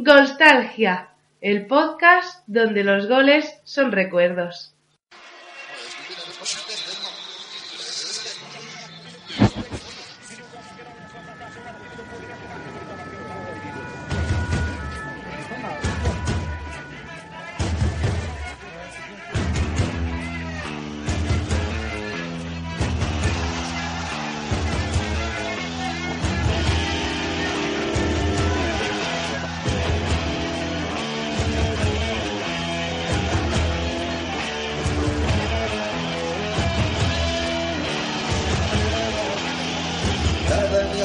Golstalgia, el podcast donde los goles son recuerdos.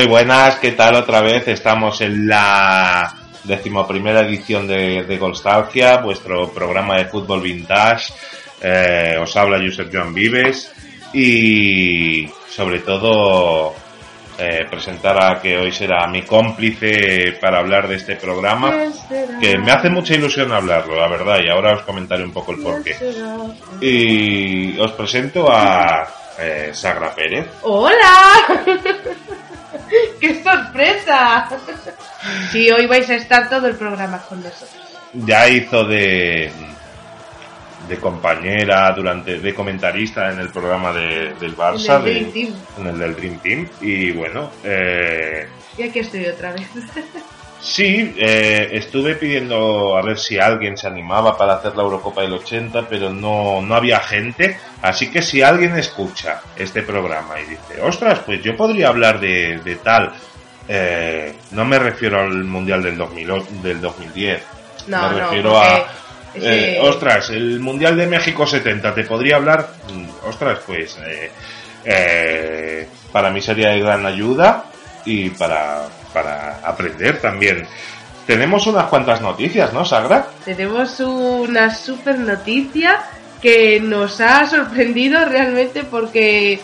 Muy buenas, ¿qué tal otra vez? Estamos en la decimoprimera edición de, de Golstalgia, vuestro programa de fútbol vintage. Eh, os habla Josep Joan Vives y sobre todo eh, presentar a que hoy será mi cómplice para hablar de este programa, que me hace mucha ilusión hablarlo, la verdad, y ahora os comentaré un poco el porqué. Y os presento a eh, Sagra Pérez. ¡Hola! ¡Qué sorpresa! Sí, hoy vais a estar todo el programa con nosotros. ya hizo de de compañera durante de comentarista en el programa de- del Barça En el de- Dream Team. en el del Dream Team y bueno eh, Y aquí estoy otra vez. sí eh, estuve pidiendo a ver si alguien se animaba para hacer la Eurocopa del 80 pero no no había gente. Así que si alguien escucha este programa y dice ostras pues yo podría hablar de, de tal eh, no me refiero al mundial del 2000 o- del 2010 No, me no, refiero porque a eh, ostras, el Mundial de México 70, ¿te podría hablar? Mm, Ostras, pues eh, para mí sería de gran ayuda y para, para aprender también. Tenemos unas cuantas noticias, ¿no, Sagra? Tenemos una super noticia que nos ha sorprendido realmente porque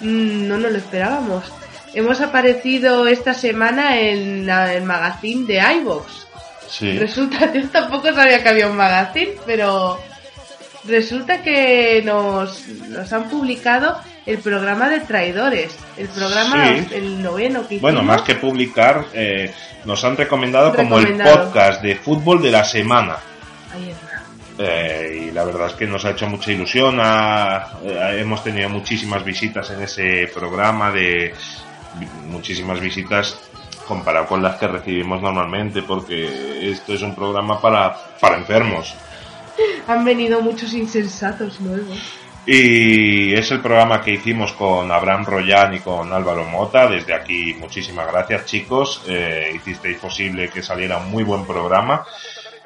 mm, no nos lo esperábamos. Hemos aparecido esta semana en la- el magazine de iVox. Sí. Resulta, yo tampoco sabía que había un magazine, pero resulta que nos, nos han publicado el programa de traidores, el programa, Sí. el noveno que Bueno, hicimos. más que publicar, eh, nos han recomendado como el podcast de fútbol de la semana. Ahí está. Eh, y la verdad es que nos ha hecho mucha ilusión. ha- eh, hemos tenido muchísimas visitas en ese programa, de muchísimas visitas comparado con las que recibimos normalmente, porque esto es un programa para, para enfermos. Han venido muchos insensatos nuevos. Y es el programa que hicimos con Abraham Royan y con Álvaro Mota. Desde aquí, muchísimas gracias, chicos. Eh, hicisteis posible que saliera un muy buen programa.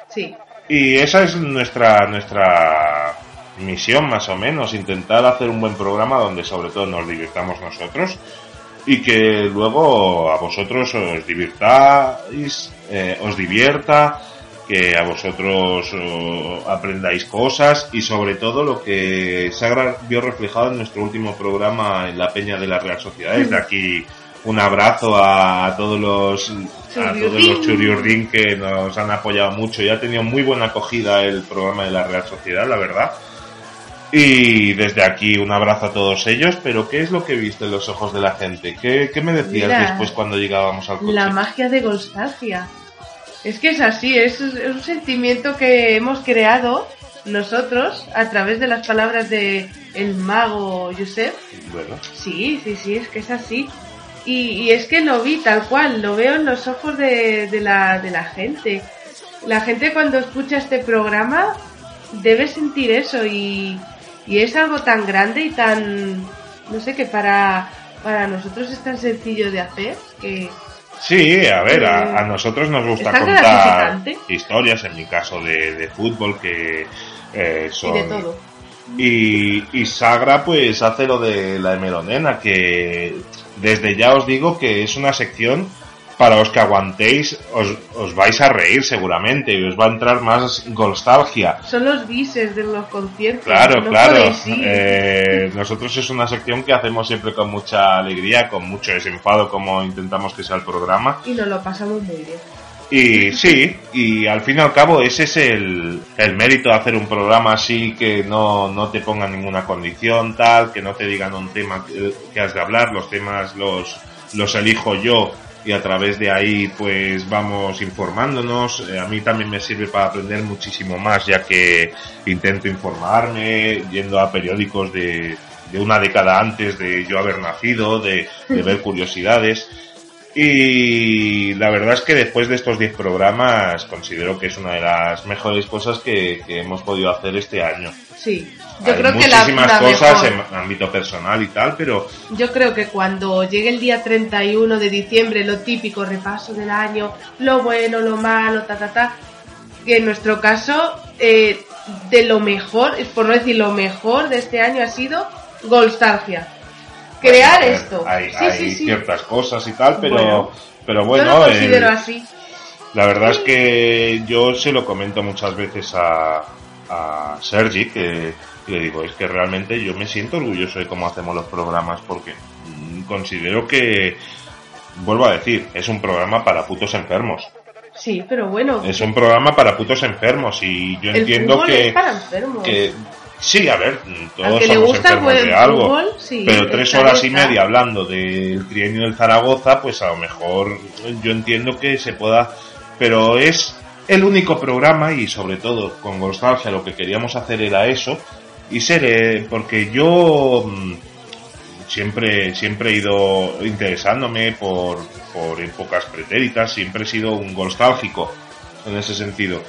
Sí. Y esa es nuestra, nuestra misión, más o menos, intentar hacer un buen programa donde sobre todo nos divirtamos nosotros y que luego a vosotros os divirtáis, eh, os divierta, que a vosotros eh, aprendáis cosas y sobre todo lo que se ha vio reflejado en nuestro último programa en la Peña de la Real Sociedad. Desde aquí un abrazo a, todos los a todos los churiurdín que nos han apoyado mucho y ha tenido muy buena acogida el programa de la Real Sociedad, la verdad. Y desde aquí un abrazo a todos ellos, pero ¿qué es lo que viste en los ojos de la gente? ¿Qué, qué me decías Mira, después cuando llegábamos al coche? La magia de nostalgia. Es que es así, es, es un sentimiento que hemos creado nosotros, a través de las palabras de el mago Josep, Bueno, Sí, sí, sí, es que es así. Y, y es que lo vi tal cual, lo veo en los ojos de, de la, de la gente. La gente cuando escucha este programa debe sentir eso y, y es algo tan grande y tan, no sé, que para, para nosotros es tan sencillo de hacer que Sí, a ver, Eh, a, a nosotros nos gusta contar historias, en mi caso de, de fútbol, que eh, y son... de todo. Y, y Sagra pues hace lo de la Emelonena, que desde ya os digo que es una sección para los que aguantéis, os, os vais a reír seguramente y os va a entrar más nostalgia. Son los bises de los conciertos. Claro, no claro. Eh, nosotros es una sección que hacemos siempre con mucha alegría, con mucho desenfado, como intentamos que sea el programa. Y nos lo pasamos muy bien. Y sí, y al fin y al cabo ese es el, el mérito de hacer un programa así que no, no te pongan ninguna condición tal, que no te digan un tema que, que has de hablar, los temas los, los elijo yo y a través de ahí pues vamos informándonos. Eh, a mí también me sirve para aprender muchísimo más ya que intento informarme yendo a periódicos de, de una década antes de yo haber nacido, de, de ver curiosidades. Y la verdad es que después de estos 10 programas considero que es una de las mejores cosas que, que hemos podido hacer este año. Sí. Yo Hay creo que la, muchísimas la cosas mejor. en ámbito personal y tal, pero Yo creo que cuando llegue el día 31 de diciembre, lo típico, repaso del año, lo bueno, lo malo, ta, ta, ta, que en nuestro caso, eh, de lo mejor, por no decir lo mejor de este año ha sido Golstalgia. Crear a ver, esto. Hay, sí, hay sí, sí. ciertas cosas y tal, pero Bueno. pero bueno, Yo lo considero el- así. la verdad es que yo se lo comento muchas veces a, a Sergi, que le digo, es que realmente yo me siento orgulloso de cómo hacemos los programas, porque considero que, vuelvo a decir, es un programa para putos enfermos. Sí, pero bueno, Es un programa para putos enfermos y yo el entiendo fútbol que, es para enfermos. que sí, a ver, todos somos gusta enfermos de algo, fútbol, sí, pero tres horas y media hablando del trienio del Zaragoza, pues a lo mejor yo entiendo que se pueda, pero es el único programa y sobre todo con Nostalgia lo que queríamos hacer era eso y ser, eh, porque yo mm, siempre siempre he ido interesándome por, por épocas pretéritas, siempre he sido un nostálgico en ese sentido.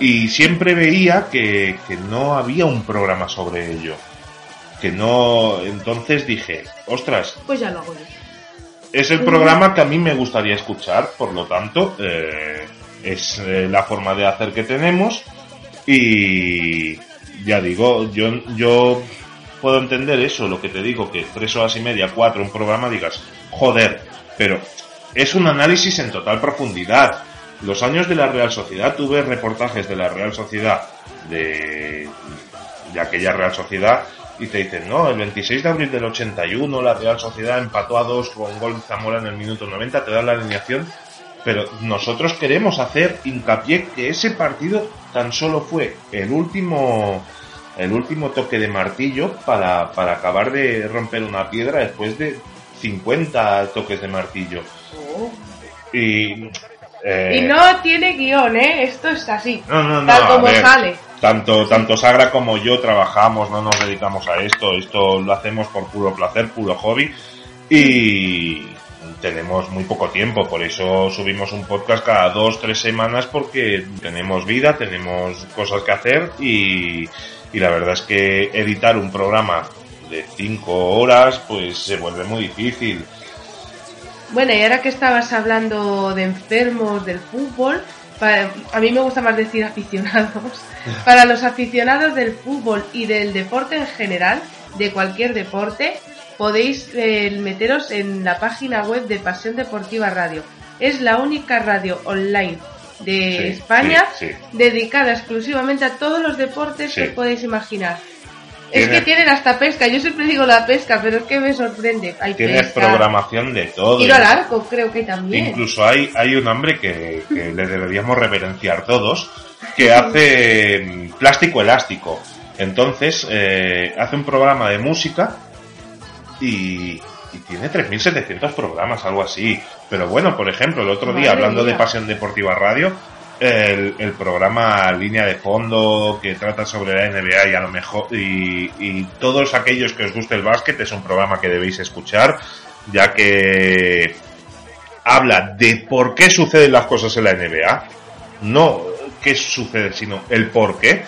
Y siempre veía que, que no había un programa sobre ello. Que no. Entonces dije, ostras, Pues ya lo hago yo. es el programa que a mí me gustaría escuchar, por lo tanto, eh, es eh, la forma de hacer que tenemos. Y ya digo, yo, yo puedo entender eso, lo que te digo, que tres horas y media, cuatro, un programa, digas, joder, pero es un análisis en total profundidad. Los años de la Real Sociedad, tuve reportajes de la Real Sociedad, de, de aquella Real Sociedad, y te dicen, no, el 26 de abril del 81 la Real Sociedad empató a dos con gol Zamora en el minuto 90, te dan la alineación, pero nosotros queremos hacer hincapié que ese partido tan solo fue el último el último toque de martillo para, para acabar de romper una piedra después de 50 toques de martillo. Oh. Y, eh, Y no tiene guion, ¿eh? Esto es así. no, no, no, tal como ver, sale. Tanto, tanto Sagra como yo trabajamos, no nos dedicamos a esto, esto lo hacemos por puro placer, puro hobby y tenemos muy poco tiempo, por eso subimos un podcast cada dos, tres semanas porque tenemos vida, tenemos cosas que hacer y, y la verdad es que editar un programa de cinco horas pues se vuelve muy difícil. Bueno, y ahora que estabas hablando de enfermos del fútbol, a mí me gusta más decir aficionados. Para los aficionados del fútbol y del deporte en general, de cualquier deporte, podéis eh, meteros en la página web de Pasión Deportiva Radio. Es la única radio online de Sí, España sí, sí. dedicada exclusivamente a todos los deportes que podéis imaginar. Es que tienen hasta pesca. Yo siempre digo la pesca, pero es que me sorprende. Hay Tienes pesca. programación de todo. Tiro al arco, creo que también. Incluso hay, hay un hombre que, que le deberíamos reverenciar todos, que hace mm, plástico elástico. Entonces, eh, hace un programa de música y, y tiene 3.700 programas, algo así. Pero bueno, por ejemplo, el otro día, hablando de. Pasión Deportiva Radio, el, el programa Línea de Fondo que trata sobre la NBA y a lo mejor y, y todos aquellos que os guste el básquet es un programa que debéis escuchar ya que habla de por qué suceden las cosas en la NBA no qué sucede sino el por qué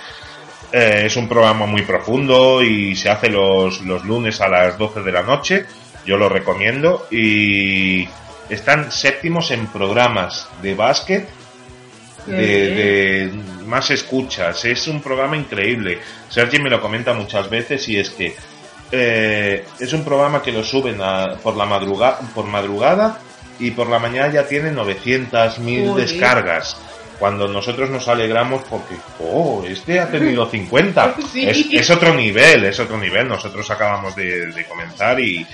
Eh, es un programa muy profundo y se hace los, los lunes a las 12 de la noche yo lo recomiendo y están séptimos en programas de básquet de, de más escuchas. Es un programa increíble. Sergi me lo comenta muchas veces y es que eh, es un programa que lo suben a- por la madruga, por madrugada y por la mañana ya tiene 900 mil Joder. descargas. Cuando nosotros nos alegramos porque, oh, este ha tenido 50. Sí. es, es otro nivel, es otro nivel. Nosotros acabamos de, de comenzar y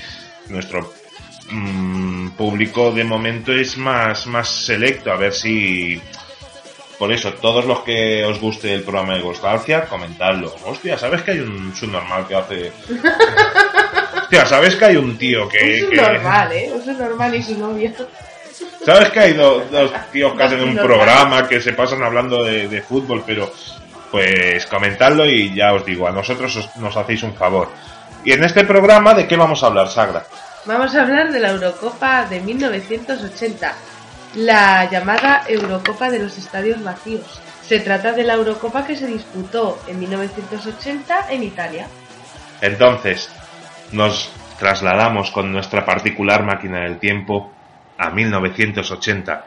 nuestro mm, público de momento es más, más selecto. A ver si por eso, todos los que os guste el programa de Nostalgia, comentadlo. Hostia, ¿sabes que hay un subnormal que hace... Hostia, ¿sabes que hay un tío que... Es que- normal, ¿eh? Es normal y su novia. ¿Sabes que hay do- dos tíos que hacen un programa que se pasan hablando de, de fútbol, pero... Pues comentadlo y ya os digo, a nosotros os- nos hacéis un favor. Y en este programa, ¿de qué vamos a hablar, Sagra? Vamos a hablar de la Eurocopa de 1980, la llamada Eurocopa de los Estadios Vacíos. Se trata de la Eurocopa que se disputó en 1980 en Italia. Entonces, nos trasladamos con nuestra particular máquina del tiempo a 1980.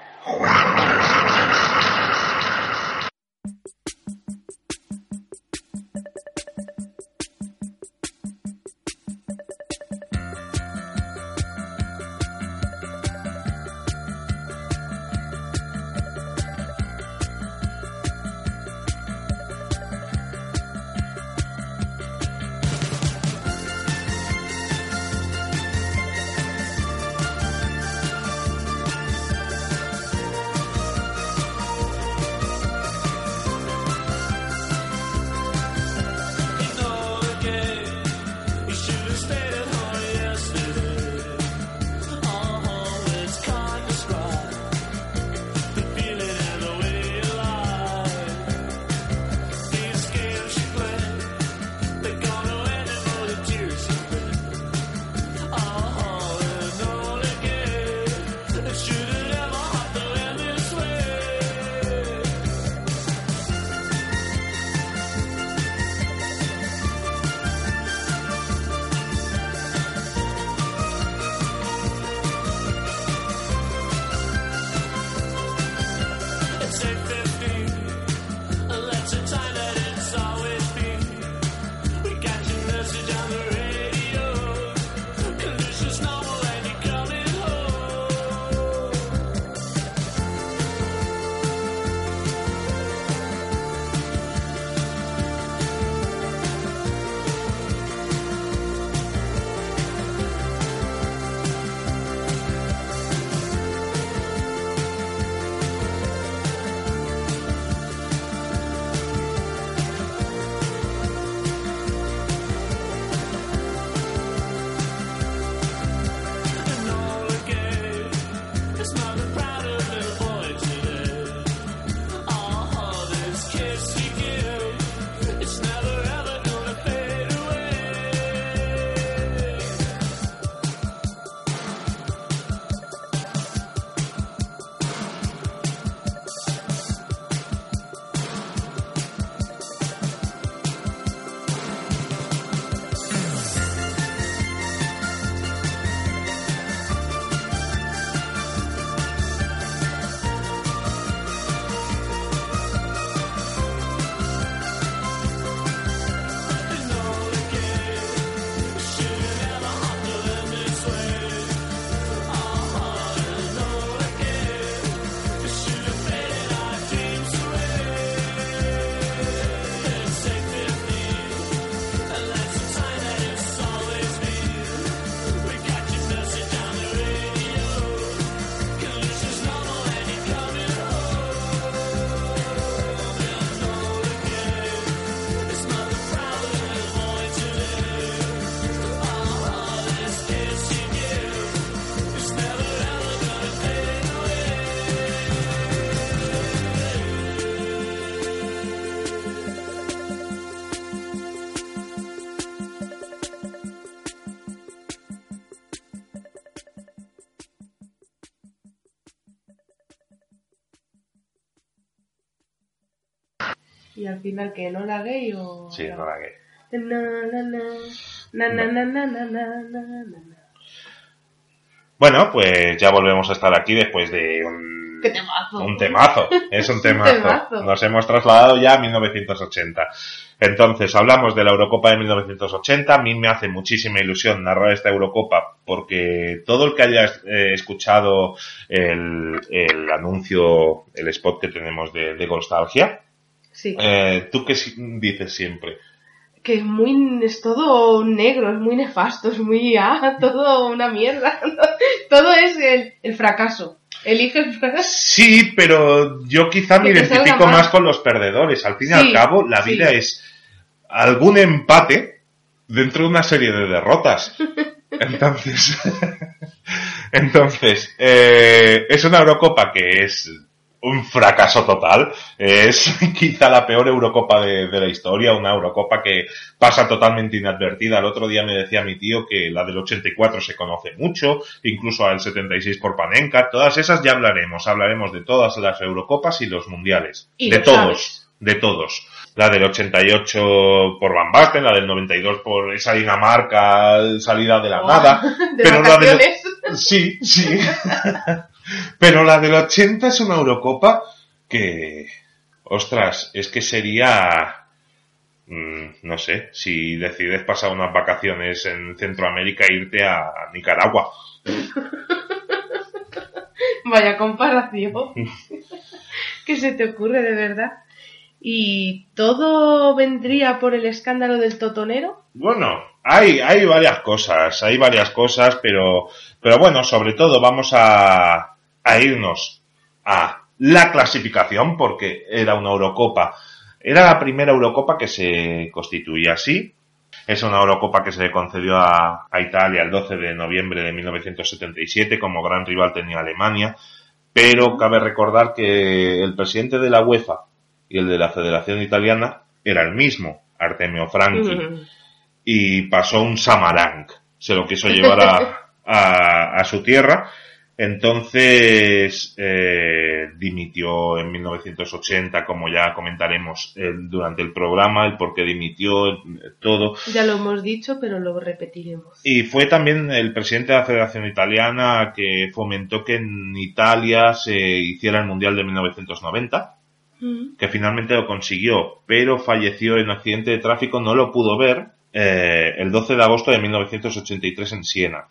que no la gay o sí no la gay. Bueno. pues ya volvemos a estar aquí después de un temazo. es un temazo. nos hemos trasladado ya a 1980 entonces hablamos de la Eurocopa de 1980 a mí me hace muchísima ilusión narrar esta Eurocopa porque todo el que haya eh, escuchado el, anuncio el spot que tenemos de, de Nostalgia Sí, eh, ¿tú qué dices siempre? que es muy... es todo negro, es muy nefasto, es muy... ah, todo una mierda. todo es el, el fracaso. Elige el fracaso. Sí, pero yo quizá me identifico más con los perdedores. Al fin y Sí, al cabo, la sí. vida es algún empate dentro de una serie de derrotas. Entonces, entonces, eh, es una Eurocopa que es un fracaso total. Es quizá la peor Eurocopa de, de la historia, una Eurocopa que pasa totalmente inadvertida. El otro día me decía mi tío que la del 84 se conoce mucho, incluso al 76 por Panenka. Todas esas ya hablaremos. Hablaremos de todas las Eurocopas y los mundiales. Y de todos. sabes. De todos. La del 88 por Van Basten, la del 92 por esa Dinamarca salida de la Oh, nada. De pero la del-. Sí, sí. Pero la del 80 es una Eurocopa que, ostras, es que sería, mm, no sé, si decides pasar unas vacaciones en Centroamérica e irte a Nicaragua. Vaya comparación. ¿Qué se te ocurre de verdad? ¿Y todo vendría por el escándalo del totonero? Bueno, hay, hay varias cosas, hay varias cosas, pero, pero bueno, sobre todo vamos a, a irnos a la clasificación, porque era una Eurocopa. Era la primera Eurocopa que se constituía así. Es una Eurocopa que se le concedió a, a Italia el 12 de noviembre de 1977. Como gran rival tenía Alemania. Pero cabe recordar que el presidente de la UEFA y el de la Federación Italiana era el mismo, Artemio Franchi y pasó un Samarang. Se lo quiso llevar a, a, a su tierra. Entonces eh, dimitió en 1980, como ya comentaremos eh, durante el programa, el por qué dimitió, eh, todo. Ya lo hemos dicho, pero lo repetiremos. Y fue también el presidente de la Federación Italiana que fomentó que en Italia se hiciera el Mundial de 1990 Mm. Que finalmente lo consiguió, pero falleció en accidente de tráfico, no lo pudo ver eh, el 12 de agosto de 1983 en Siena.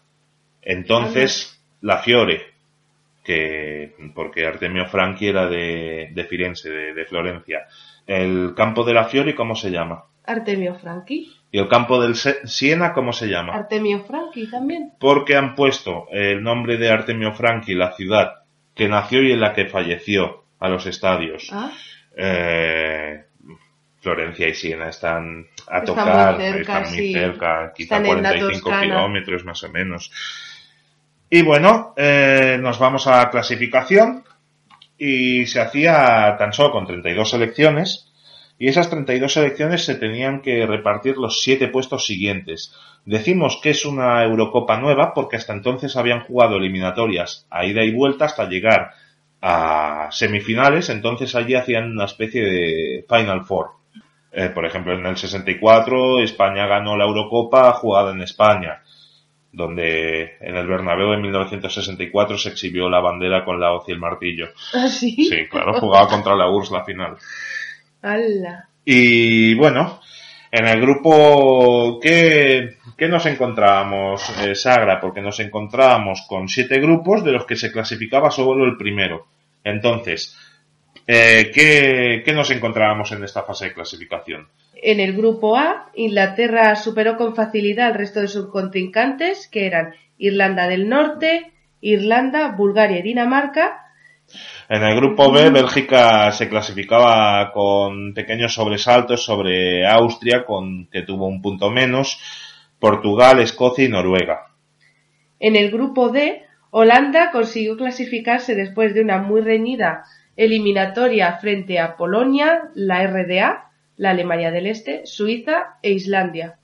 Entonces, la Fiore, que porque Artemio Franchi era de, de Firenze, de, de Florencia, el campo de la Fiore, ¿cómo se llama? Artemio Franchi. Y el campo del Siena, ¿cómo se llama? Artemio Franchi también. Porque han puesto el nombre de Artemio Franchi, la ciudad que nació y en la que falleció, a los estadios. Ah, Eh, Florencia y Siena están a Están tocar, muy cerca, están muy sí. cerca, quizá Están en la 45 Toscana. kilómetros más o menos. Y bueno, eh, nos vamos a la clasificación y se hacía tan solo con 32 selecciones y esas 32 selecciones se tenían que repartir los siete puestos siguientes. Decimos que es una Eurocopa nueva porque hasta entonces habían jugado eliminatorias a ida y vuelta hasta llegar a semifinales, entonces allí hacían una especie de Final Four. Eh, por ejemplo, en el 64 España ganó la Eurocopa jugada en España, donde en el Bernabéu en 1964 se exhibió la bandera con la hoz y el martillo. ¿Ah, sí? Sí, claro, jugaba contra la URSS la final. ¡Hala! Y bueno, en el grupo, ¿qué, qué nos encontrábamos, eh, Sagra? Porque nos encontrábamos con siete grupos de los que se clasificaba solo el primero. Entonces, eh, ¿qué, ¿qué nos encontrábamos en esta fase de clasificación? En el grupo A, Inglaterra superó con facilidad al resto de sus contrincantes, que eran Irlanda del Norte, Irlanda, Bulgaria y Dinamarca. En el grupo B, Bélgica se clasificaba con pequeños sobresaltos sobre Austria, con que tuvo un punto menos, Portugal, Escocia y Noruega. En el grupo D, Holanda consiguió clasificarse después de una muy reñida eliminatoria frente a Polonia, la RDA, la Alemania del Este, Suiza e Islandia.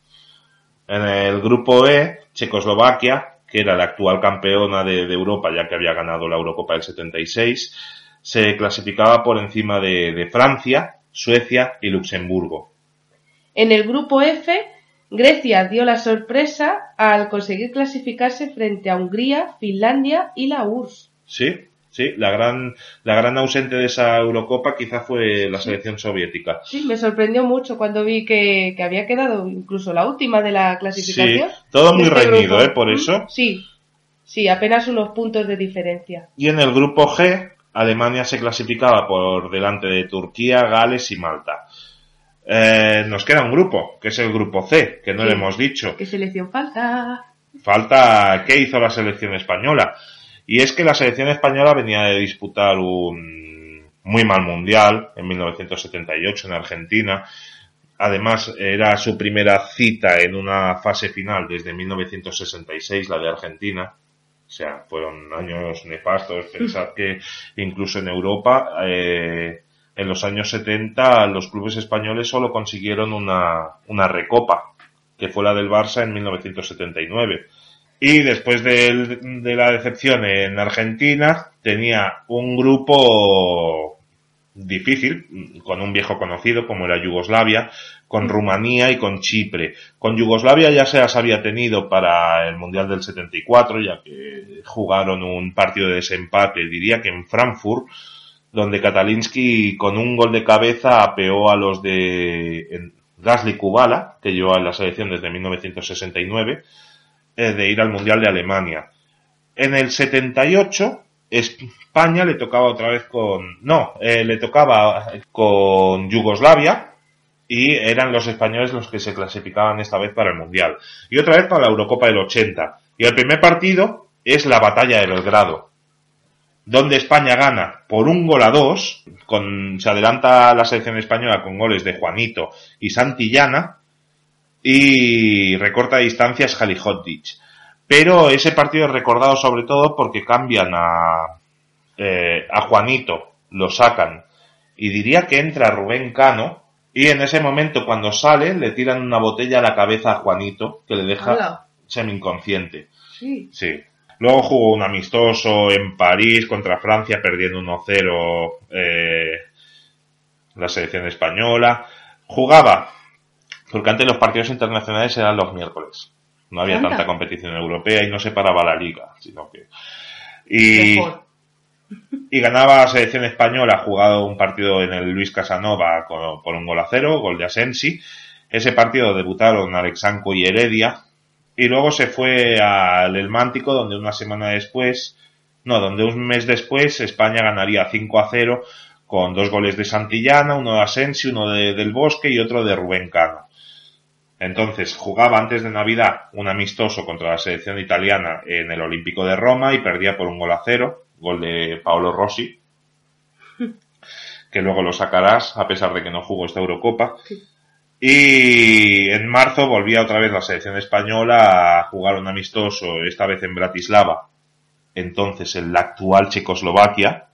En el grupo E, Checoslovaquia, que era la actual campeona de, de Europa ya que había ganado la Eurocopa del 76, se clasificaba por encima de, de Francia Suecia y Luxemburgo. En el grupo F, Grecia dio la sorpresa al conseguir clasificarse frente a Hungría, Finlandia y la URSS. Sí, sí, la gran, la gran ausente de esa Eurocopa quizá fue la selección soviética. Sí, me sorprendió mucho cuando vi que, que había quedado incluso la última de la clasificación. Sí, todo muy este reñido, grupo. ¿eh? Por eso. Sí, sí, apenas unos puntos de diferencia. Y en el grupo G, Alemania se clasificaba por delante de Turquía, Gales y Malta. Eh, nos queda un grupo, que es el grupo C, que no Sí. le hemos dicho. ¿Qué selección falta? Falta qué hizo la selección española. Y es que la selección española venía de disputar un muy mal mundial en 1978 en Argentina. Además, era su primera cita en una fase final desde 1966, la de Argentina. O sea, fueron años nefastos. Pensad que incluso en Europa, eh, en los años 70, los clubes españoles solo consiguieron una, una recopa, que fue la del Barça en 1979. Y después de, la decepción en Argentina, tenía un grupo difícil, con un viejo conocido como era Yugoslavia, con Rumanía y con Chipre. Con Yugoslavia ya se las había tenido para el Mundial del 74, ya que jugaron un partido de desempate, diría que en Frankfurt, donde Katalinsky con un gol de cabeza apeó a los de Gasly Kubala, que llevaba en la selección desde 1969, eh, de ir al Mundial de Alemania. En el 78, España le tocaba otra vez con... No, eh, le tocaba con Yugoslavia y eran los españoles los que se clasificaban esta vez para el Mundial. Y otra vez para la Eurocopa del 80. Y el primer partido es la batalla de Belgrado, donde España gana por un gol a dos, con, se adelanta la selección española con goles de Juanito y Santillana, y recorta distancias Halihodzic. Pero ese partido es recordado sobre todo porque cambian a, eh, a Juanito, lo sacan, y diría que entra Rubén Cano, y en ese momento cuando sale le tiran una botella a la cabeza a Juanito, que le deja Hala. semi-inconsciente. Sí. Sí. Luego jugó un amistoso en París contra Francia, perdiendo 1-0 eh, la selección española. Jugaba, porque antes los partidos internacionales eran los miércoles. No había Anda. tanta competición europea y no se paraba la liga, sino que... Y, Mejor. y ganaba la selección española, jugado un partido en el Luis Casanova con- por un gol a cero, gol de Asensi. Ese partido debutaron Alexanco y Heredia. Y luego se fue al El Mántico, donde una semana después, no, donde un mes después España ganaría 5 a 0 con dos goles de Santillana, uno de Asensi, uno de, del Bosque y otro de Rubén Cano. Entonces jugaba antes de Navidad un amistoso contra la selección italiana en el Olímpico de Roma y perdía por un gol a cero, gol de Paolo Rossi, que luego lo sacarás a pesar de que no jugó esta Eurocopa. Sí. Y en marzo volvía otra vez la selección española a jugar un amistoso, esta vez en Bratislava, entonces en la actual Checoslovaquia.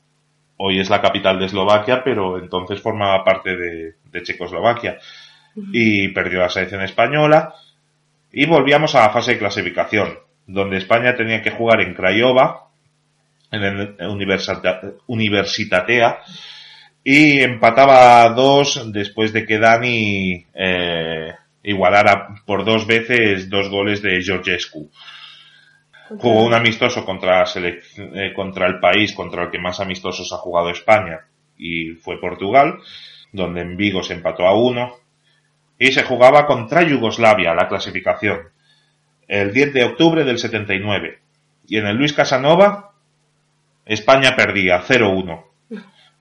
Hoy es la capital de Eslovaquia, pero entonces formaba parte de, de Checoslovaquia. Y perdió la selección española. Y volvíamos a la fase de clasificación, donde España tenía que jugar en Craiova, en el Universita- Universitatea, y empataba a dos después de que Dani eh, igualara por dos veces dos goles de Georgescu. Jugó un amistoso contra, eh, contra el país contra el que más amistosos ha jugado España y fue Portugal, donde en Vigo se empató a uno y se jugaba contra Yugoslavia la clasificación el 10 de octubre del 79 y en el Luis Casanova España perdía 0-1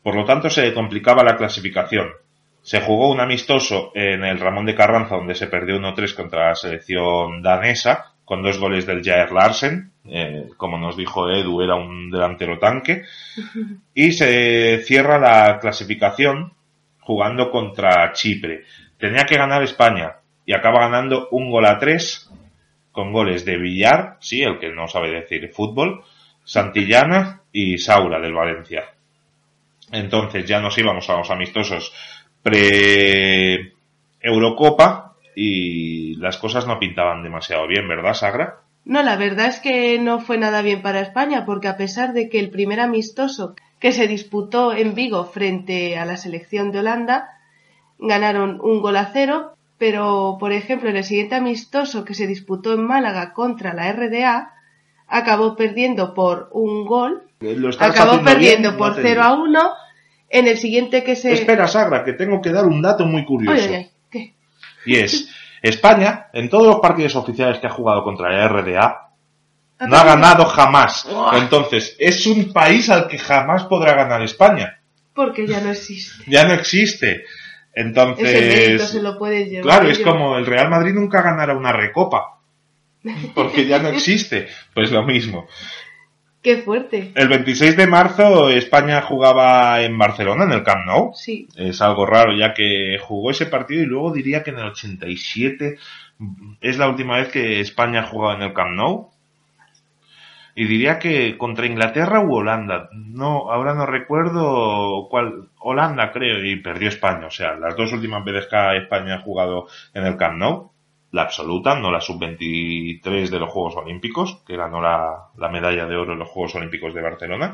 por lo tanto se complicaba la clasificación. Se jugó un amistoso en el Ramón de Carranza donde se perdió 1-3 contra la selección danesa con dos goles del Jair Larsen, eh, como nos dijo Edu, era un delantero tanque, y se cierra la clasificación jugando contra Chipre. Tenía que ganar España y acaba ganando un gol a tres con goles de Villar, sí, el que no sabe decir fútbol, Santillana y Saura del Valencia. Entonces ya nos íbamos a los amistosos pre-Eurocopa y las cosas no pintaban demasiado bien, ¿verdad, Sagra? No, la verdad es que no fue nada bien para España, porque a pesar de que el primer amistoso que se disputó en Vigo frente a la selección de Holanda ganaron un gol a cero, pero por ejemplo en el siguiente amistoso que se disputó en Málaga contra la RDA, acabó perdiendo por un gol, Lo acabó perdiendo bien, por no te 0 digo. a 1, en el siguiente que se... Espera, Sagra, que tengo que dar un dato muy curioso. ¿qué? Y es, España, en todos los partidos oficiales que ha jugado contra la RDA, no ha ganado jamás. Entonces, es un país al que jamás podrá ganar España. Porque ya no existe. Ya no existe. Entonces, Ese mérito se lo puedes llevar. claro, es como el Real Madrid nunca ganará una recopa. Porque ya no existe. Pues lo mismo. Qué fuerte. El 26 de marzo España jugaba en Barcelona, en el Camp Nou. Sí. Es algo raro ya que jugó ese partido y luego diría que en el 87 es la última vez que España ha jugado en el Camp Nou. Y diría que contra Inglaterra u Holanda. No, ahora no recuerdo cuál. Holanda creo y perdió España. O sea, las dos últimas veces que España ha jugado en el Camp Nou. La absoluta, no la sub-23 de los Juegos Olímpicos, que ganó la, la medalla de oro en los Juegos Olímpicos de Barcelona.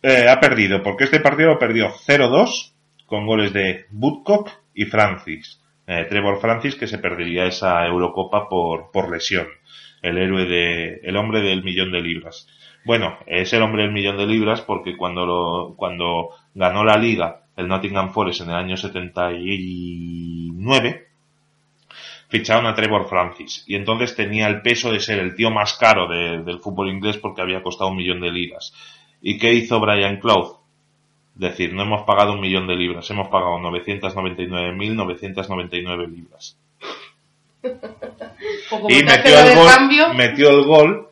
Eh, ha perdido, porque este partido lo perdió 0-2 con goles de Woodcock y Francis. Eh, Trevor Francis que se perdería esa Eurocopa por, por lesión. El héroe de, el hombre del millón de libras. Bueno, es el hombre del millón de libras porque cuando lo, cuando ganó la liga el Nottingham Forest en el año 79, ficharon a Trevor Francis y entonces tenía el peso de ser el tío más caro de- del fútbol inglés porque había costado un millón de libras. ¿Y qué hizo Brian Clough? Decir, no hemos pagado un millón de libras, hemos pagado 999.999 libras. Y metió el, gol, cambio. metió el gol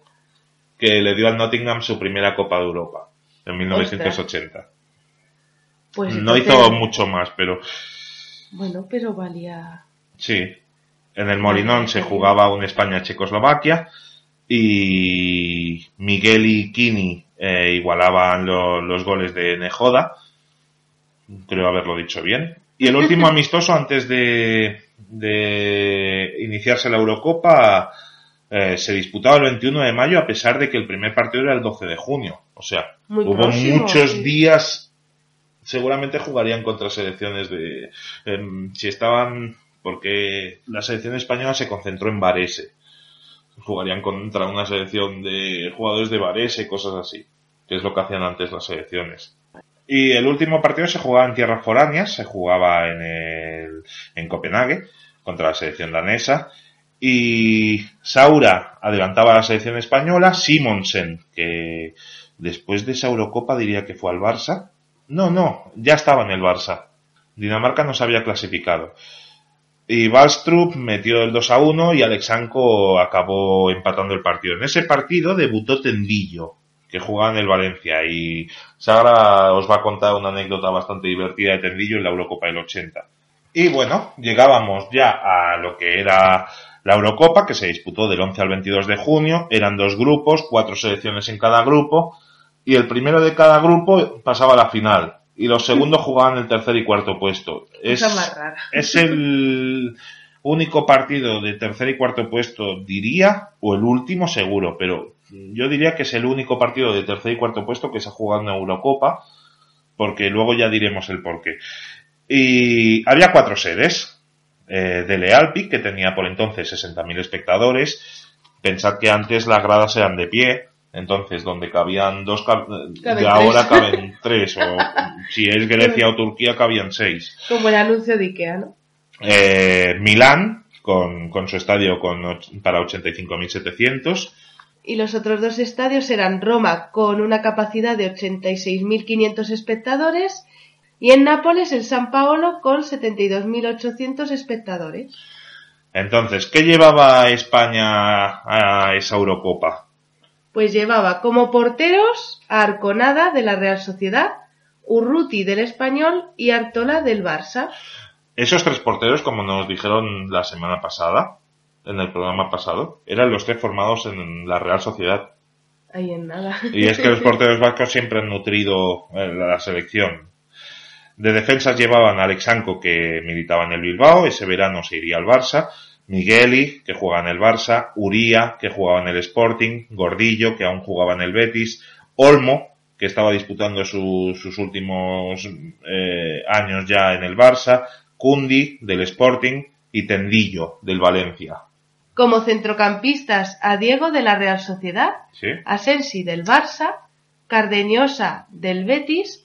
que le dio al Nottingham su primera Copa de Europa en 1980. Pues no entonces- hizo mucho más, pero Bueno, pero valía. Sí. En el Molinón se jugaba un España-Checoslovaquia y Miguel y Kini eh, igualaban lo- los goles de Nejoda. Creo haberlo dicho bien. Y el último amistoso antes de, de iniciarse la Eurocopa eh, se disputaba el 21 de mayo a pesar de que el primer partido era el 12 de junio. O sea, Muy hubo próximo, muchos sí. días seguramente jugarían contra selecciones de em, si estaban porque la selección española se concentró en Varese jugarían contra una selección de jugadores de Varese cosas así que es lo que hacían antes las selecciones y el último partido se jugaba en tierras foráneas se jugaba en el en Copenhague contra la selección danesa y Saura adelantaba a la selección española Simonsen que después de esa Eurocopa diría que fue al Barça no, no, ya estaba en el Barça. Dinamarca no se había clasificado. Y Wallstrup metió el 2 a 1 y Alexanko acabó empatando el partido. En ese partido debutó Tendillo, que jugaba en el Valencia. Y Sagra os va a contar una anécdota bastante divertida de Tendillo en la Eurocopa del 80. Y bueno, llegábamos ya a lo que era la Eurocopa, que se disputó del 11 al 22 de junio. Eran dos grupos, cuatro selecciones en cada grupo y el primero de cada grupo pasaba a la final y los segundos jugaban el tercer y cuarto puesto. Es, Cosa más rara. es el único partido de tercer y cuarto puesto, diría, o el último seguro, pero yo diría que es el único partido de tercer y cuarto puesto que se ha jugado en Eurocopa, porque luego ya diremos el porqué. Y había cuatro sedes. Eh, de Lealpi, que tenía por entonces 60.000 espectadores. Pensad que antes las gradas eran de pie, entonces donde cabían dos, cab- de ahora tres. caben tres, o si es Grecia o Turquía cabían seis. Como el anuncio de Ikea, ¿no? Eh, Milán, con, con su estadio con, para 85.700. Y los otros dos estadios eran Roma con una capacidad de 86.500 espectadores y en Nápoles el San Paolo con 72.800 espectadores. Entonces, ¿qué llevaba España a esa Eurocopa? Pues llevaba como porteros a Arconada de la Real Sociedad, Urruti del Español y Artola del Barça. Esos tres porteros, como nos dijeron la semana pasada, en el programa pasado, eran los tres formados en la Real Sociedad. Ahí en nada. Y es que los porteros vascos siempre han nutrido eh, la selección. De defensas llevaban a Alexanko, que militaba en el Bilbao, ese verano se iría al Barça, Migueli, que jugaba en el Barça, Uría, que jugaba en el Sporting, Gordillo, que aún jugaba en el Betis, Olmo, que estaba disputando su- sus últimos eh, años ya en el Barça, Cundi del Sporting y Tendillo del Valencia. Como centrocampistas a Diego de la Real Sociedad, ¿Sí? Asensi del Barça, Cardeñosa del Betis,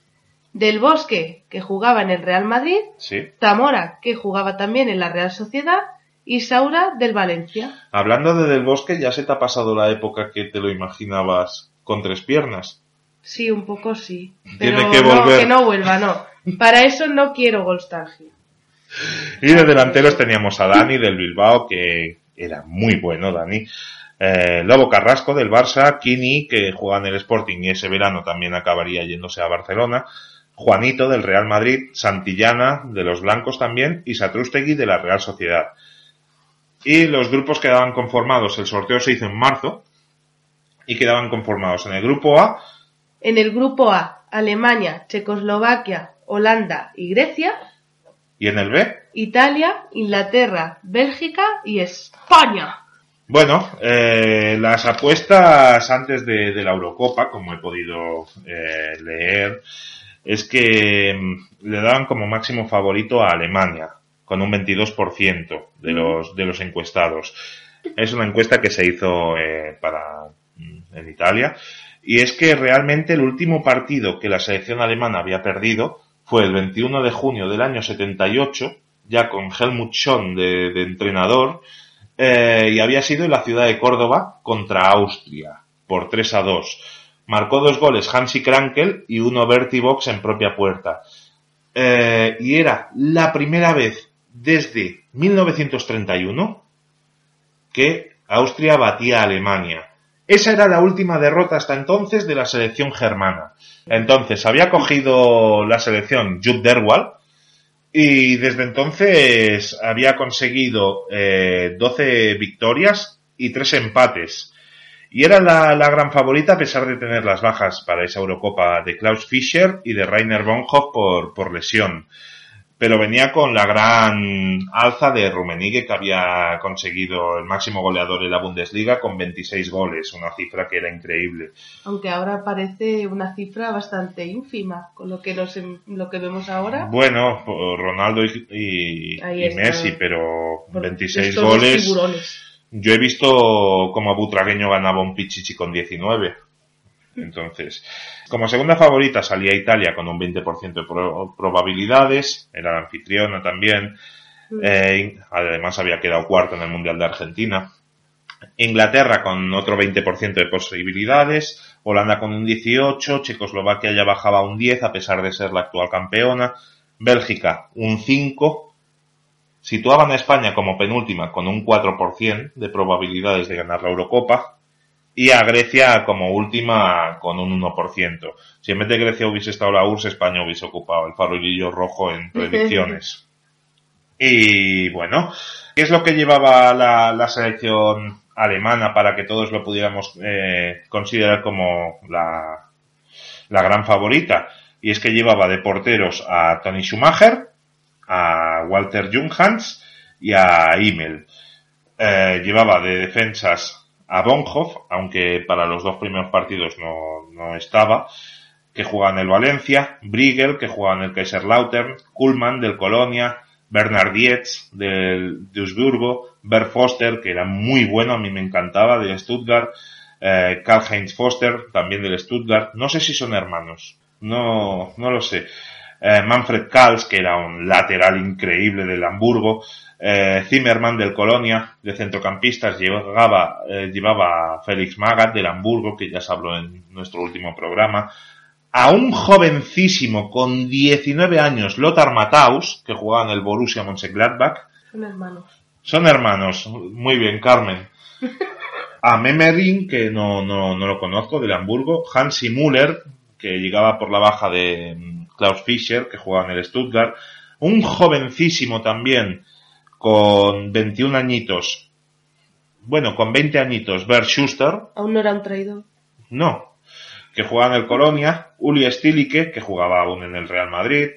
Del Bosque, que jugaba en el Real Madrid, Sí. Zamora, que jugaba también en la Real Sociedad, y Saura del Valencia. Hablando de Del Bosque, ya se te ha pasado la época que te lo imaginabas con tres piernas. Sí, un poco sí. Tiene Pero que no, volver. que no vuelva, no. Para eso no quiero Golstalgia. Y de delanteros teníamos a Dani del Bilbao, que era muy bueno, Dani. Eh, Lobo Carrasco del Barça, Kini, que juega en el Sporting y ese verano también acabaría yéndose a Barcelona. Juanito del Real Madrid, Santillana de los Blancos también y Satrústegui de la Real Sociedad. Y los grupos quedaban conformados, el sorteo se hizo en marzo y quedaban conformados en el grupo A, En el grupo A, Alemania, Checoslovaquia, Holanda y Grecia. Y en el B, Italia, Inglaterra, Bélgica y España. Bueno, eh, las apuestas antes de, de la Eurocopa, como he podido eh, leer, es que mm, le daban como máximo favorito a Alemania, con un 22% de los, de los encuestados. Es una encuesta que se hizo eh, para mm, en Italia. Y es que realmente el último partido que la selección alemana había perdido fue el 21 de junio del año 78, ya con Helmut Schön de, entrenador, eh, y había sido en la ciudad de Córdoba contra Austria, por 3 a 2. Marcó dos goles Hansi Krankel y uno Bertie Box en propia puerta. Eh, y era la primera vez desde 1931 que Austria batía a Alemania. Esa era la última derrota hasta entonces de la selección germana. Entonces había cogido la selección Jupp Derwal y desde entonces había conseguido eh, 12 victorias y 3 empates. Y era la, la gran favorita a pesar de tener las bajas para esa Eurocopa de Klaus Fischer y de Rainer Bonhoff por, por lesión. Pero venía con la gran alza de Rummenigge que había conseguido el máximo goleador en la Bundesliga con 26 goles, una cifra que era increíble. Aunque ahora parece una cifra bastante ínfima con lo que, nos, lo que vemos ahora. Bueno, por Ronaldo y, y- y. Messi, pero por 26 estos dos goles. Yo he visto como Butragueño ganaba un Pichichi con 19. Entonces, como segunda favorita salía Italia con un 20% de pro- probabilidades, era la anfitriona también. Eh, además había quedado cuarto en el Mundial de Argentina. Inglaterra con otro 20% de posibilidades, Holanda con un 18, Checoslovaquia ya bajaba un 10 a pesar de ser la actual campeona, Bélgica un 5, situaban a España como penúltima con un 4% de probabilidades de ganar la Eurocopa y a Grecia como última con un 1%. Si en vez de Grecia hubiese estado la URSS, España hubiese ocupado el farolillo rojo en predicciones. Y bueno, ¿qué es lo que llevaba la, la selección alemana para que todos lo pudiéramos eh, considerar como la, la gran favorita? Y es que llevaba de porteros a Tony Schumacher, a Walter Junghans y a Immel. Eh, llevaba de defensas a Bonhoff, aunque para los dos primeros partidos no, no estaba, que jugaba en el Valencia, Briegel, que jugaba en el Kaiserslautern, Kuhlmann del Colonia, Bernard Dietz del Duisburgo, Bert Foster, que era muy bueno, a mí me encantaba, de Stuttgart, eh, Karl-Heinz Foster, también del Stuttgart, no sé si son hermanos, no, no lo sé. Eh, Manfred Kals, que era un lateral increíble del Hamburgo, eh, Zimmermann del Colonia, de centrocampistas, llevaba, eh, llevaba a Félix Magath del Hamburgo, que ya se habló en nuestro último programa, a un jovencísimo con 19 años, Lothar Matthaus, que jugaba en el Borussia Mönchengladbach, Son hermanos. son hermanos, muy bien, Carmen. A Memerin, que no, no, no lo conozco, del Hamburgo. Hansi Müller, que llegaba por la baja de mm, Klaus Fischer, que jugaba en el Stuttgart. Un jovencísimo también, con 21 añitos. Bueno, con 20 añitos, Bert Schuster. Aún no era un traidor. No. Que jugaba en el Colonia. Uli Stilike, que jugaba aún en el Real Madrid.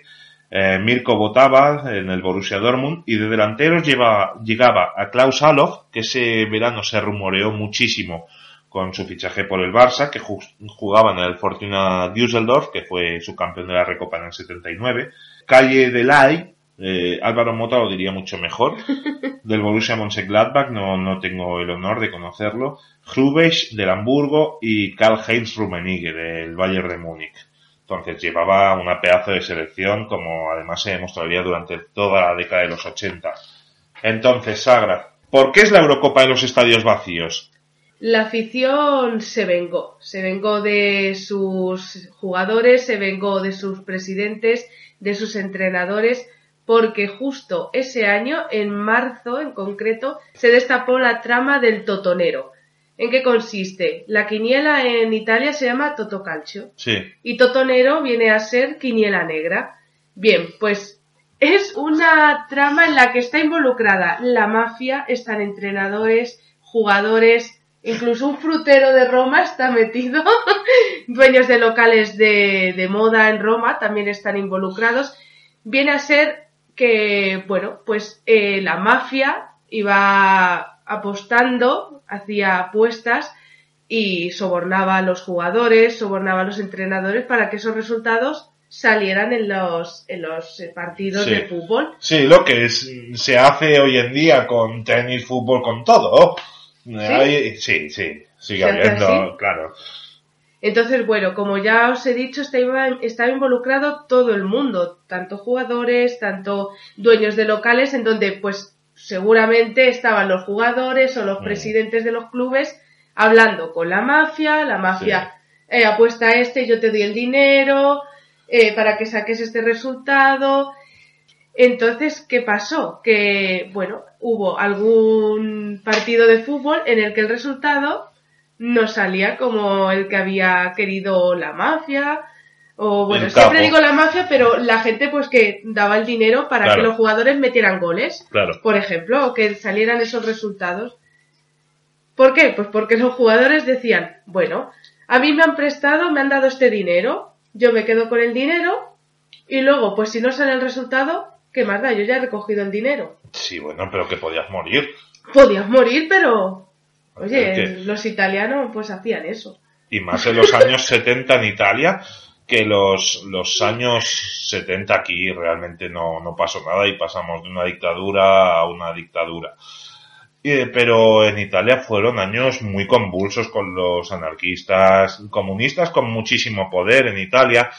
eh, Mirko Botava en el Borussia Dortmund. Y de delanteros lleva- llegaba a Klaus Alof, que ese verano se rumoreó muchísimo con su fichaje por el Barça, que ju- jugaba en el Fortuna Düsseldorf, que fue su campeón de la Recopa en el 79. Calle Delay, eh, Álvaro Mota lo diría mucho mejor, del Borussia Mönchengladbach, no, no tengo el honor de conocerlo. Hrubesch del Hamburgo y Karl-Heinz Rummenigge del Bayern de Múnich. Entonces llevaba una pedazo de selección como además se demostraría durante toda la década de los 80. Entonces, Sagra, ¿por qué es la Eurocopa de los estadios vacíos? La afición se vengó, se vengó de sus jugadores, se vengó de sus presidentes, de sus entrenadores, porque justo ese año, en marzo en concreto, se destapó la trama del totonero. ¿En qué consiste? La quiniela en Italia se llama Totocalcio Sí, y Totonero viene a ser Quiniela Negra. Bien, pues es una trama en la que está involucrada la mafia, están entrenadores, jugadores, incluso un frutero de Roma está metido, dueños de locales de, de moda en Roma también están involucrados. Viene a ser que, bueno, pues eh, la mafia iba apostando, hacía apuestas y sobornaba a los jugadores, sobornaba a los entrenadores para que esos resultados salieran en los, en los eh, partidos Sí. de fútbol. sí, lo que es, se hace hoy en día con tenis, fútbol, con todo. Hay- sí, sí, sigue ¿Se hace habiendo, claro. Entonces, bueno, como ya os he dicho, estaba, estaba involucrado todo el mundo, tanto jugadores, tanto dueños de locales, en donde pues seguramente estaban los jugadores o los Mm. presidentes de los clubes hablando con la mafia, la mafia eh, apuesta a este, yo te doy el dinero eh, para que saques este resultado. Entonces, ¿qué pasó? Que, bueno, hubo algún partido de fútbol en el que el resultado no salía como el que había querido la mafia. O bueno, El siempre capo. digo la mafia, pero la gente pues que daba el dinero para Claro. que los jugadores metieran goles, Claro. por ejemplo, o que salieran esos resultados. ¿Por qué? Pues porque los jugadores decían, bueno, a mí me han prestado, me han dado este dinero, yo me quedo con el dinero y luego, pues si no sale el resultado, ¿qué más da? Yo ya he recogido el dinero. Sí, bueno, pero que podías morir. Podías morir, pero... Oye, que- los italianos pues hacían eso. y más en los años 70 en Italia, que los, los años 70 aquí realmente no, no pasó nada y pasamos de una dictadura a una dictadura. Eh, pero en Italia fueron años muy convulsos con los anarquistas, comunistas con muchísimo poder en Italia.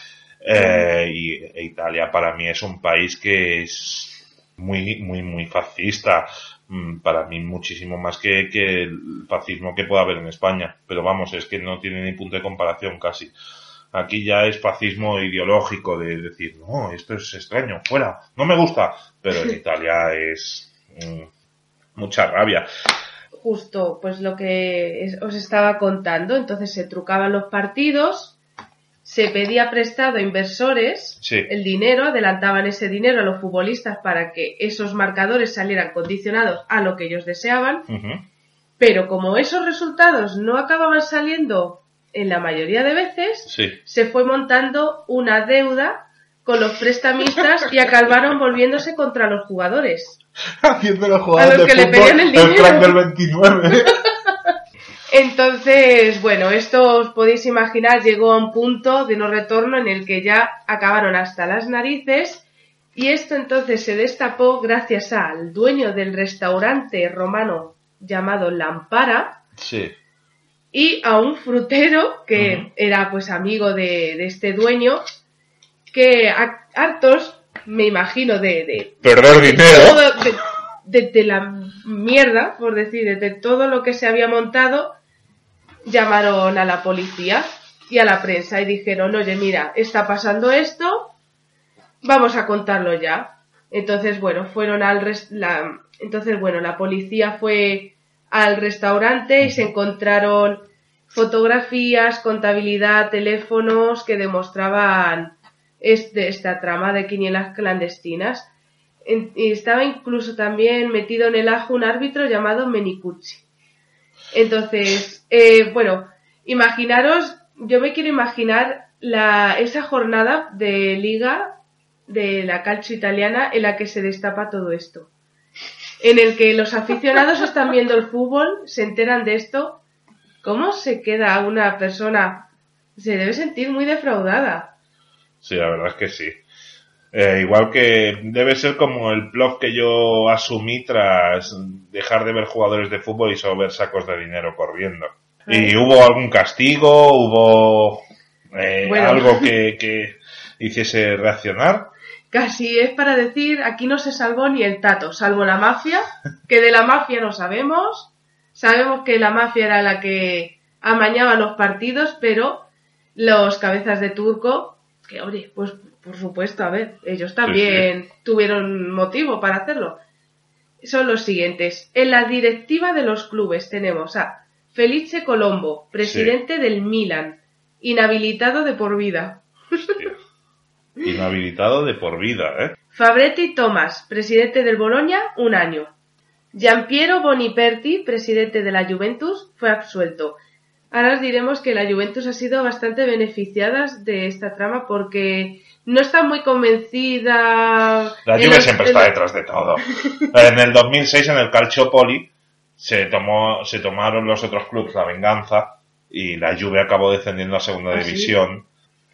Eh, y e Italia para mí es un país que es muy, muy, muy fascista. Mm, Para mí muchísimo más que, que el fascismo que pueda haber en España. Pero vamos, es que no tiene ni punto de comparación casi. Aquí ya es fascismo ideológico de decir, no, esto es extraño, fuera, no me gusta. Pero en Italia es mm, mucha rabia. Justo, pues lo que os estaba contando. Entonces se trucaban los partidos, se pedía prestado a inversores Sí. el dinero, adelantaban ese dinero a los futbolistas para que esos marcadores salieran condicionados a lo que ellos deseaban. Pero como esos resultados no acababan saliendo en la mayoría de veces, Sí. se fue montando una deuda con los prestamistas y acabaron volviéndose contra los jugadores. Haciendo los A jugadores los de que le fútbol, pedían el dinero. crack del 29. Entonces, bueno, esto os podéis imaginar, llegó a un punto de no retorno en el que ya acabaron hasta las narices y esto entonces se destapó gracias al dueño del restaurante romano llamado Lampara Sí. y a un frutero que era pues amigo de, de este dueño que a- hartos, me imagino, de, de Perder dinero. todo- de, de- de la mierda, por decir, de todo lo que se había montado, llamaron a la policía y a la prensa y dijeron, oye, mira, está pasando esto, vamos a contarlo ya. Entonces, bueno, fueron al res- la, entonces, bueno, la policía fue al restaurante y se encontraron fotografías, contabilidad, teléfonos que demostraban este, esta trama de quinielas clandestinas. En- y estaba incluso también metido en el ajo un árbitro llamado Menicucci. Entonces, eh, bueno, imaginaros, yo me quiero imaginar la, esa jornada de liga de la calcio italiana en la que se destapa todo esto. En el que los aficionados están viendo el fútbol, se enteran de esto ¿Cómo se queda una persona? Se debe sentir muy defraudada. Sí, la verdad es que sí. Eh, igual que debe ser como el plot que yo asumí tras dejar de ver jugadores de fútbol y solo ver sacos de dinero corriendo. ¿Y hubo algún castigo? ¿Hubo eh, Bueno. algo que, que hiciese reaccionar? Casi es para decir, aquí no se salvó ni el tato, salvo la mafia, que de la mafia no sabemos. Sabemos que la mafia era la que amañaba los partidos, pero los cabezas de turco, que oye, pues por supuesto, a ver, ellos también tuvieron motivo para hacerlo. Son los siguientes. En la directiva de los clubes tenemos a Felice Colombo, presidente del Milan, inhabilitado de por vida. Hostia. Inhabilitado de por vida, ¿eh? Fabretti Thomas, presidente del Bolonia, un año. Giampiero Boniperti, presidente de la Juventus, fue absuelto. Ahora os diremos que la Juventus ha sido bastante beneficiada de esta trama porque no está muy convencida. La Juve siempre está detrás de todo. En el 2006, en el Calciopoli, se, tomó, se tomaron los otros clubes la venganza y la Juve acabó descendiendo a segunda ¿Ah, sí? división,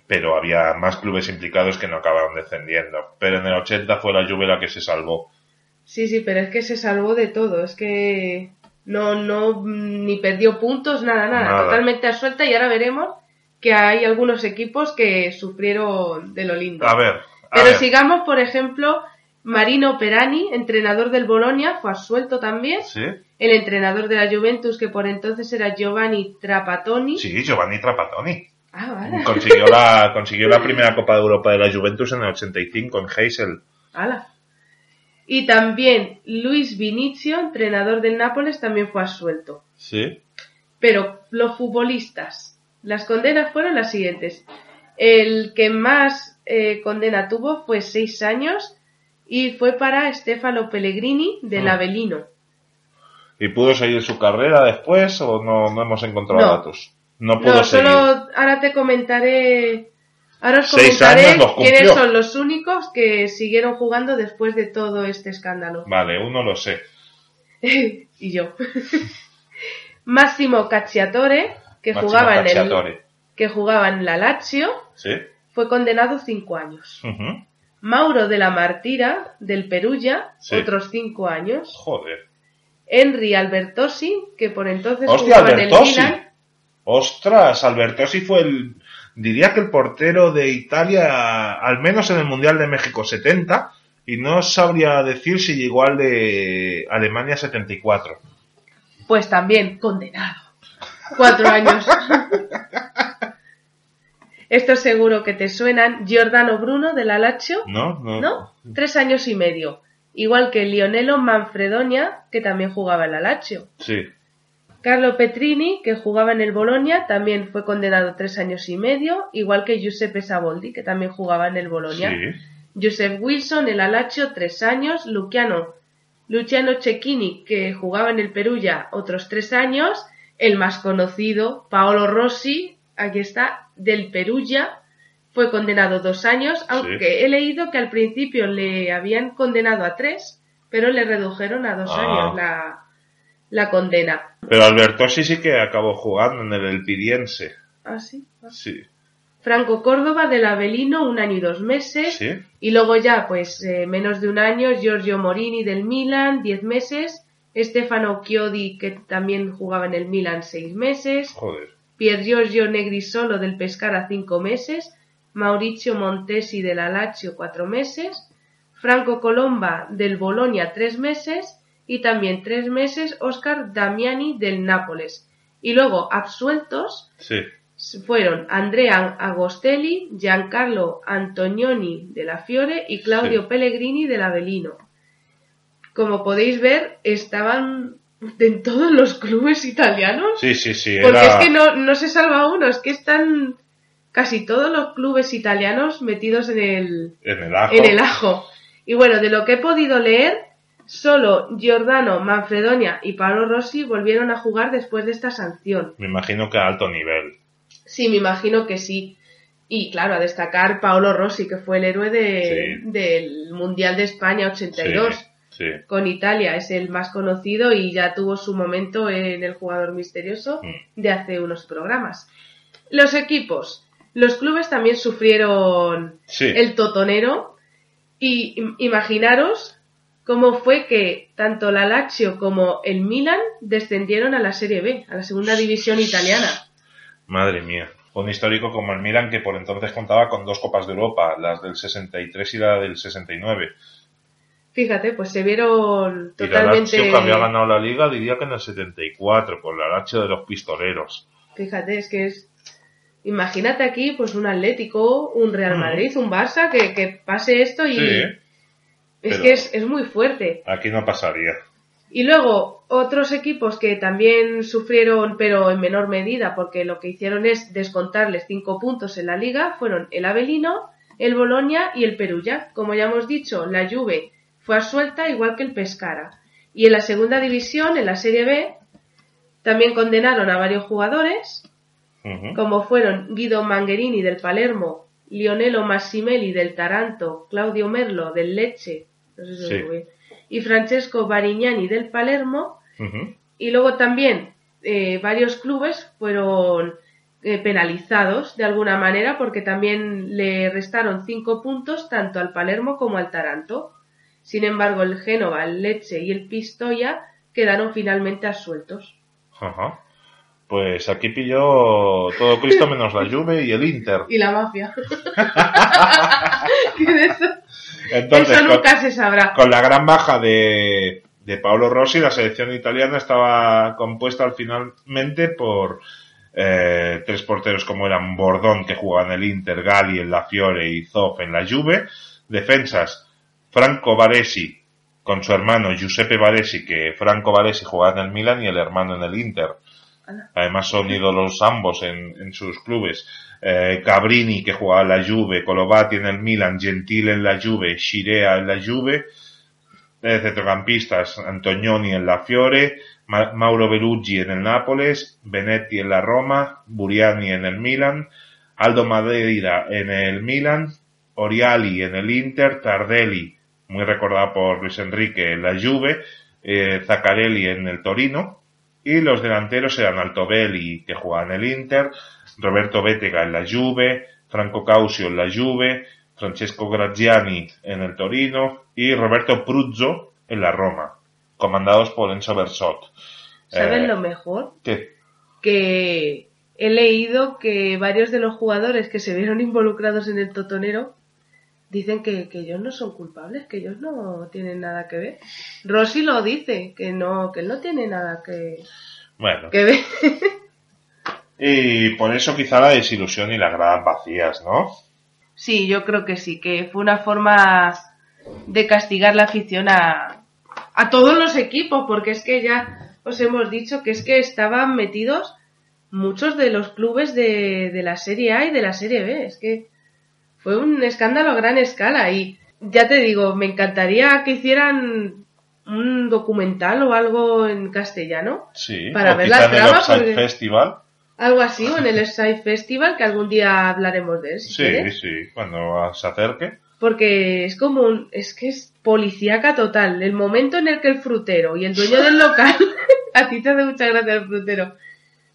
pero había más clubes implicados que no acabaron descendiendo. Pero en el 80 fue la Juve la que se salvó. Sí, sí, pero es que se salvó de todo. Es que no, no, ni perdió puntos, nada, nada. Nada. Totalmente absuelta y ahora veremos que hay algunos equipos que sufrieron de lo lindo. A ver, a Pero ver. sigamos, por ejemplo, Marino Perani, entrenador del Bolonia, fue absuelto también. ¿Sí? El entrenador de la Juventus, que por entonces era Giovanni Trapattoni. Sí, Giovanni Trapattoni. Ah, vale. Consiguió la, consiguió la primera Copa de Europa de la Juventus en el 85 en Heysel. Ala. Y también Luis Vinicio, entrenador del Nápoles, también fue absuelto. Sí. Pero los futbolistas, las condenas fueron las siguientes. El que más eh, condena tuvo fue seis años y fue para Stefano Pellegrini del Ah. Avellino. ¿Y pudo seguir su carrera después o no, no hemos encontrado No. datos? No pudo No, seguir. solo ahora te comentaré. Ahora os Seis comentaré quiénes son los únicos que siguieron jugando después de todo este escándalo. Vale, uno lo sé. y yo. Máximo Cacciatore, que Máximo jugaba en el que jugaba en la Lazio, ¿Sí? fue condenado cinco años. Mauro de la Martira, del Perugia, Sí. otros cinco años. Joder. Henry Albertosi, que por entonces Hostia, jugaba en el. Milan. Ostras, Albertosi fue el, diría que el portero de Italia, al menos en el Mundial de México 70, y no sabría decir si llegó al de Alemania 74. Pues también condenado. Cuatro años. Estos seguro que te suenan. Giordano Bruno de la Lazio, ¿No? No. ¿no? Tres años y medio. Igual que Lionello Manfredonia, que también jugaba en la Lazio. Sí. Carlo Petrini, que jugaba en el Bolonia, también fue condenado tres años y medio, igual que Giuseppe Saboldi, que también jugaba en el Bolonia. Sí. Joseph Wilson, el Alacho, tres años. Luciano, Luciano Cecchini, que jugaba en el Perugia, otros tres años. El más conocido, Paolo Rossi, aquí está, del Perugia, fue condenado dos años, aunque he leído que al principio le habían condenado a tres, pero le redujeron a dos Ah. años la, la condena. Pero Albertosi sí que acabó jugando en el Elpidiense. ¿Ah, sí? Sí. Franco Córdoba del Avelino, un año y dos meses. Sí. Y luego ya, pues eh, menos de un año, Giorgio Morini del Milan, 10 meses. Stefano Chiodi, que también jugaba en el Milan, 6 meses. Joder. Pier Giorgio Negrisolo del Pescara, 5 meses. Mauricio Montesi del Alacio, 4 meses. Franco Colomba del Bolonia, 3 meses. Y también 3 meses Oscar Damiani del Nápoles. Y luego, absueltos, Sí. fueron Andrea Agostelli, Giancarlo Antonioni de la Fiore y Claudio Sí. Pellegrini del Avellino. Como podéis ver, estaban en todos los clubes italianos. Sí, sí, sí. Porque era- es que no, no se salva uno, es que están casi todos los clubes italianos metidos en el, En el ajo. en el ajo. Y bueno, de lo que he podido leer, solo Giordano, Manfredonia y Paolo Rossi volvieron a jugar después de esta sanción. Me imagino que a alto nivel. Sí, me imagino que sí. Y claro, a destacar Paolo Rossi, que fue el héroe de- Sí. del Mundial de España 82. Sí. Sí. con Italia es el más conocido y ya tuvo su momento en el jugador misterioso Mm. de hace unos programas. Los equipos. Los clubes también sufrieron Sí. el totonero y im- imaginaros cómo fue que tanto la Lazio como el Milan descendieron a la Serie B, a la segunda división italiana. Madre mía. Un histórico como el Milan que por entonces contaba con dos Copas de Europa, las del 63 y la del 69. Fíjate, pues se vieron Y la totalmente... Lazio que había ganado la liga diría que en el 74, con la Lazio de los pistoleros. Fíjate, es que es. Imagínate aquí, pues un Atlético, un Real Ujú. Madrid, un Barça, que, que pase esto y. Sí, es pero- que es, es muy fuerte. aquí no pasaría. Y luego, otros equipos que también sufrieron, pero en menor medida, porque lo que hicieron es descontarles cinco puntos en la liga, fueron el Avelino, el Bolonia y el Perugia. Como ya hemos dicho, la Juve fue absuelta igual que el Pescara. Y en la segunda división, en la Serie B, también condenaron a varios jugadores, como fueron Guido Mangherini del Palermo, Lionello Massimeli del Taranto, Claudio Merlo del Lecce, no sé si lo Sí. digo bien, y Francesco Barignani del Palermo, y luego también eh, varios clubes fueron eh, penalizados de alguna manera porque también le restaron cinco puntos tanto al Palermo como al Taranto. Sin embargo, el Génova, el Lecce y el Pistoia quedaron finalmente absueltos. Ajá. Pues aquí pilló todo Cristo menos la Juve y el Inter. Y la mafia. De eso, Entonces, eso con, nunca se sabrá. con la gran baja de, de Paolo Rossi, la selección italiana estaba compuesta al finalmente por eh, tres porteros como eran Bordón, que jugaba en el Inter, Gali en la Fiore y Zoff en la Juve. Defensas, Franco Baresi con su hermano Giuseppe Baresi, que Franco Baresi jugaba en el Milan y el hermano en el Inter. Además son ídolos ambos en, en sus clubes. Eh, Cabrini, que jugaba en la Juve, Colovati en el Milan, Gentile en la Juve, Shirea en la Juve, eh, centrocampistas, Antonioni en la Fiore, Ma- Mauro Beluggi en el Nápoles, Benetti en la Roma, Buriani en el Milan, Aldo Madeira en el Milan, Oriali en el Inter, Tardelli, muy recordado por Luis Enrique en la Juve, eh, Zaccarelli en el Torino, y los delanteros eran Altobelli, que jugaba en el Inter, Roberto Bétega en la Juve, Franco Causio en la Juve, Francesco Graziani en el Torino y Roberto Pruzzo en la Roma, comandados por Enzo Bersot. ¿Saben Eh, lo mejor? ¿Qué? Que he leído que varios de los jugadores que se vieron involucrados en el totonero dicen que, que ellos no son culpables, que ellos no tienen nada que ver. Rossi lo dice, que no, que él no tiene nada que, Bueno, que ver. y por eso quizá la desilusión y las gradas vacías, ¿no? Sí, yo creo que sí, que fue una forma de castigar la afición a, a todos los equipos, porque es que ya os hemos dicho que es que estaban metidos muchos de los clubes de, de la Serie A y de la Serie B. Es que fue un escándalo a gran escala y ya te digo, me encantaría que hicieran un documental o algo en castellano, Sí, Para o ver quizá la en el trama, Offside porque- Festival. algo así, o en el Side Festival, que algún día hablaremos de él. Si Sí, quieres. sí, cuando se acerque. Porque es como un, es que es policíaca total. El momento en el que el frutero y el dueño del local, a ti te hace mucha gracia el frutero,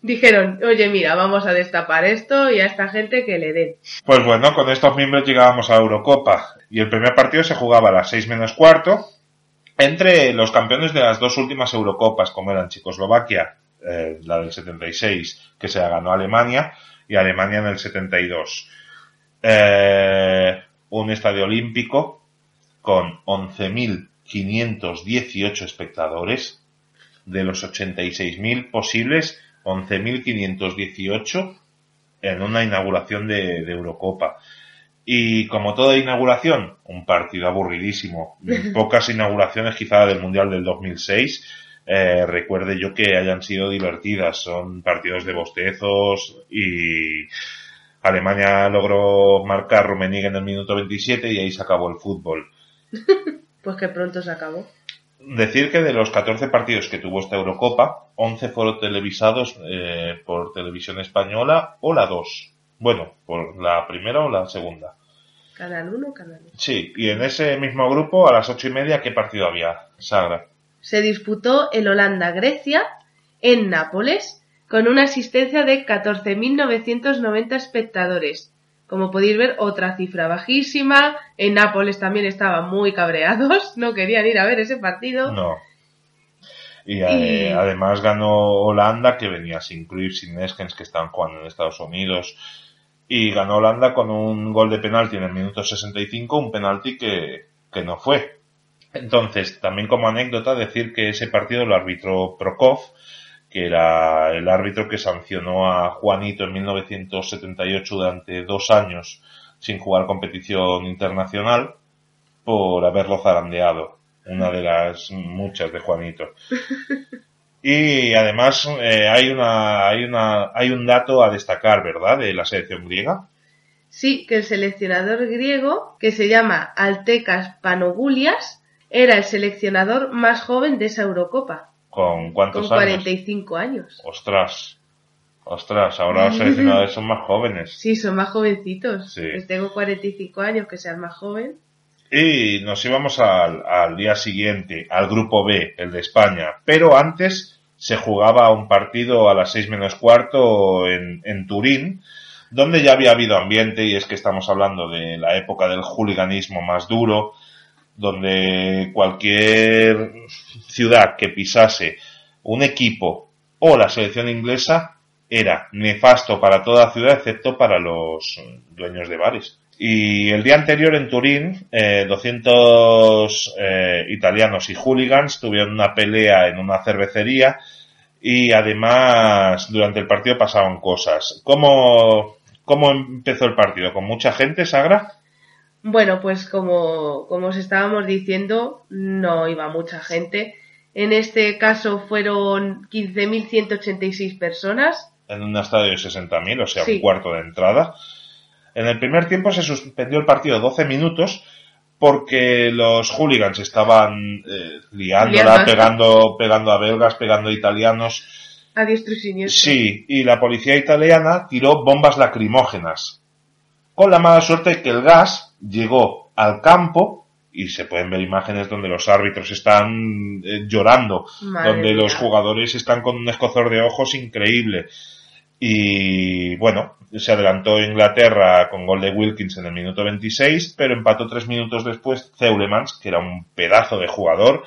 dijeron, oye mira, vamos a destapar esto y a esta gente que le den. Pues bueno, con estos miembros llegábamos a la Eurocopa y el primer partido se jugaba a las 6 menos cuarto entre los campeones de las dos últimas Eurocopas, como eran Checoslovaquia, eh, la del 76, que se la ganó Alemania, y Alemania en el 72. Eh, un estadio olímpico con 11.518 espectadores, de los 86.000 posibles, 11.518 en una inauguración de, de Eurocopa. Y como toda inauguración, un partido aburridísimo. Pocas inauguraciones quizá del Mundial del 2006. eh, recuerde yo que hayan sido divertidas. Son partidos de bostezos y Alemania logró marcar Rummenigge en el minuto 27 y ahí se acabó el fútbol. Pues que pronto se acabó. Decir que de los 14 partidos que tuvo esta Eurocopa, 11 fueron televisados eh, por televisión española o la 2. Bueno, por la primera o la segunda. Canal 1, Canal 1. Sí, y en ese mismo grupo, a las ocho y media, ¿qué partido había, Sagra? Se disputó el Holanda-Grecia en Nápoles con una asistencia de 14.990 espectadores. Como podéis ver, otra cifra bajísima. En Nápoles también estaban muy cabreados, no querían ir a ver ese partido. No. Y, eh, Y- además ganó Holanda, que venía sin Cruyff, sin Neskens, que estaban jugando en Estados Unidos. Y ganó Holanda con un gol de penalti en el minuto 65, un penalti que, que no fue. Entonces, también como anécdota, decir que ese partido lo arbitró Prokov, que era el árbitro que sancionó a Juanito en 1978 durante dos años sin jugar competición internacional por haberlo zarandeado. Una de las muchas de Juanito. Y además eh, hay una hay una hay un dato a destacar, ¿verdad? De la selección griega. Sí, que el seleccionador griego, que se llama Altecas Panogoulias, era el seleccionador más joven de esa Eurocopa, ¿Con con cuántos años? 45 años. Ostras. Ostras, ahora los seleccionadores son más jóvenes. Sí, son más jovencitos. Sí. Pues tengo 45 años, que sean más joven. Y nos íbamos al, al día siguiente, al grupo B, el de España. Pero antes se jugaba un partido a las seis menos cuarto en, en Turín, donde ya había habido ambiente, y es que estamos hablando de la época del hooliganismo más duro, donde cualquier ciudad que pisase un equipo o la selección inglesa era nefasto para toda ciudad excepto para los dueños de bares. Y el día anterior en Turín, eh, 200 eh, italianos y hooligans tuvieron una pelea en una cervecería y además durante el partido pasaron cosas. ¿Cómo, cómo empezó el partido? ¿Con mucha gente, Sagra? Bueno, pues como, como os estábamos diciendo, no iba mucha gente. En este caso fueron 15.186 personas. En un estadio de 60.000, o sea, Sí. un cuarto de entrada. En el primer tiempo se suspendió el partido 12 minutos porque los hooligans estaban eh, liándola, Liando. pegando, pegando a belgas, pegando a italianos. A diestro y siniestro. Sí, y la policía italiana tiró bombas lacrimógenas. Con la mala suerte que el gas llegó al campo y se pueden ver imágenes donde los árbitros están eh, llorando, Madre donde los jugadores están con un escozor de ojos increíble. Y bueno, se adelantó Inglaterra con gol de Wilkins en el minuto 26, pero empató tres minutos después Zeulemans, que era un pedazo de jugador,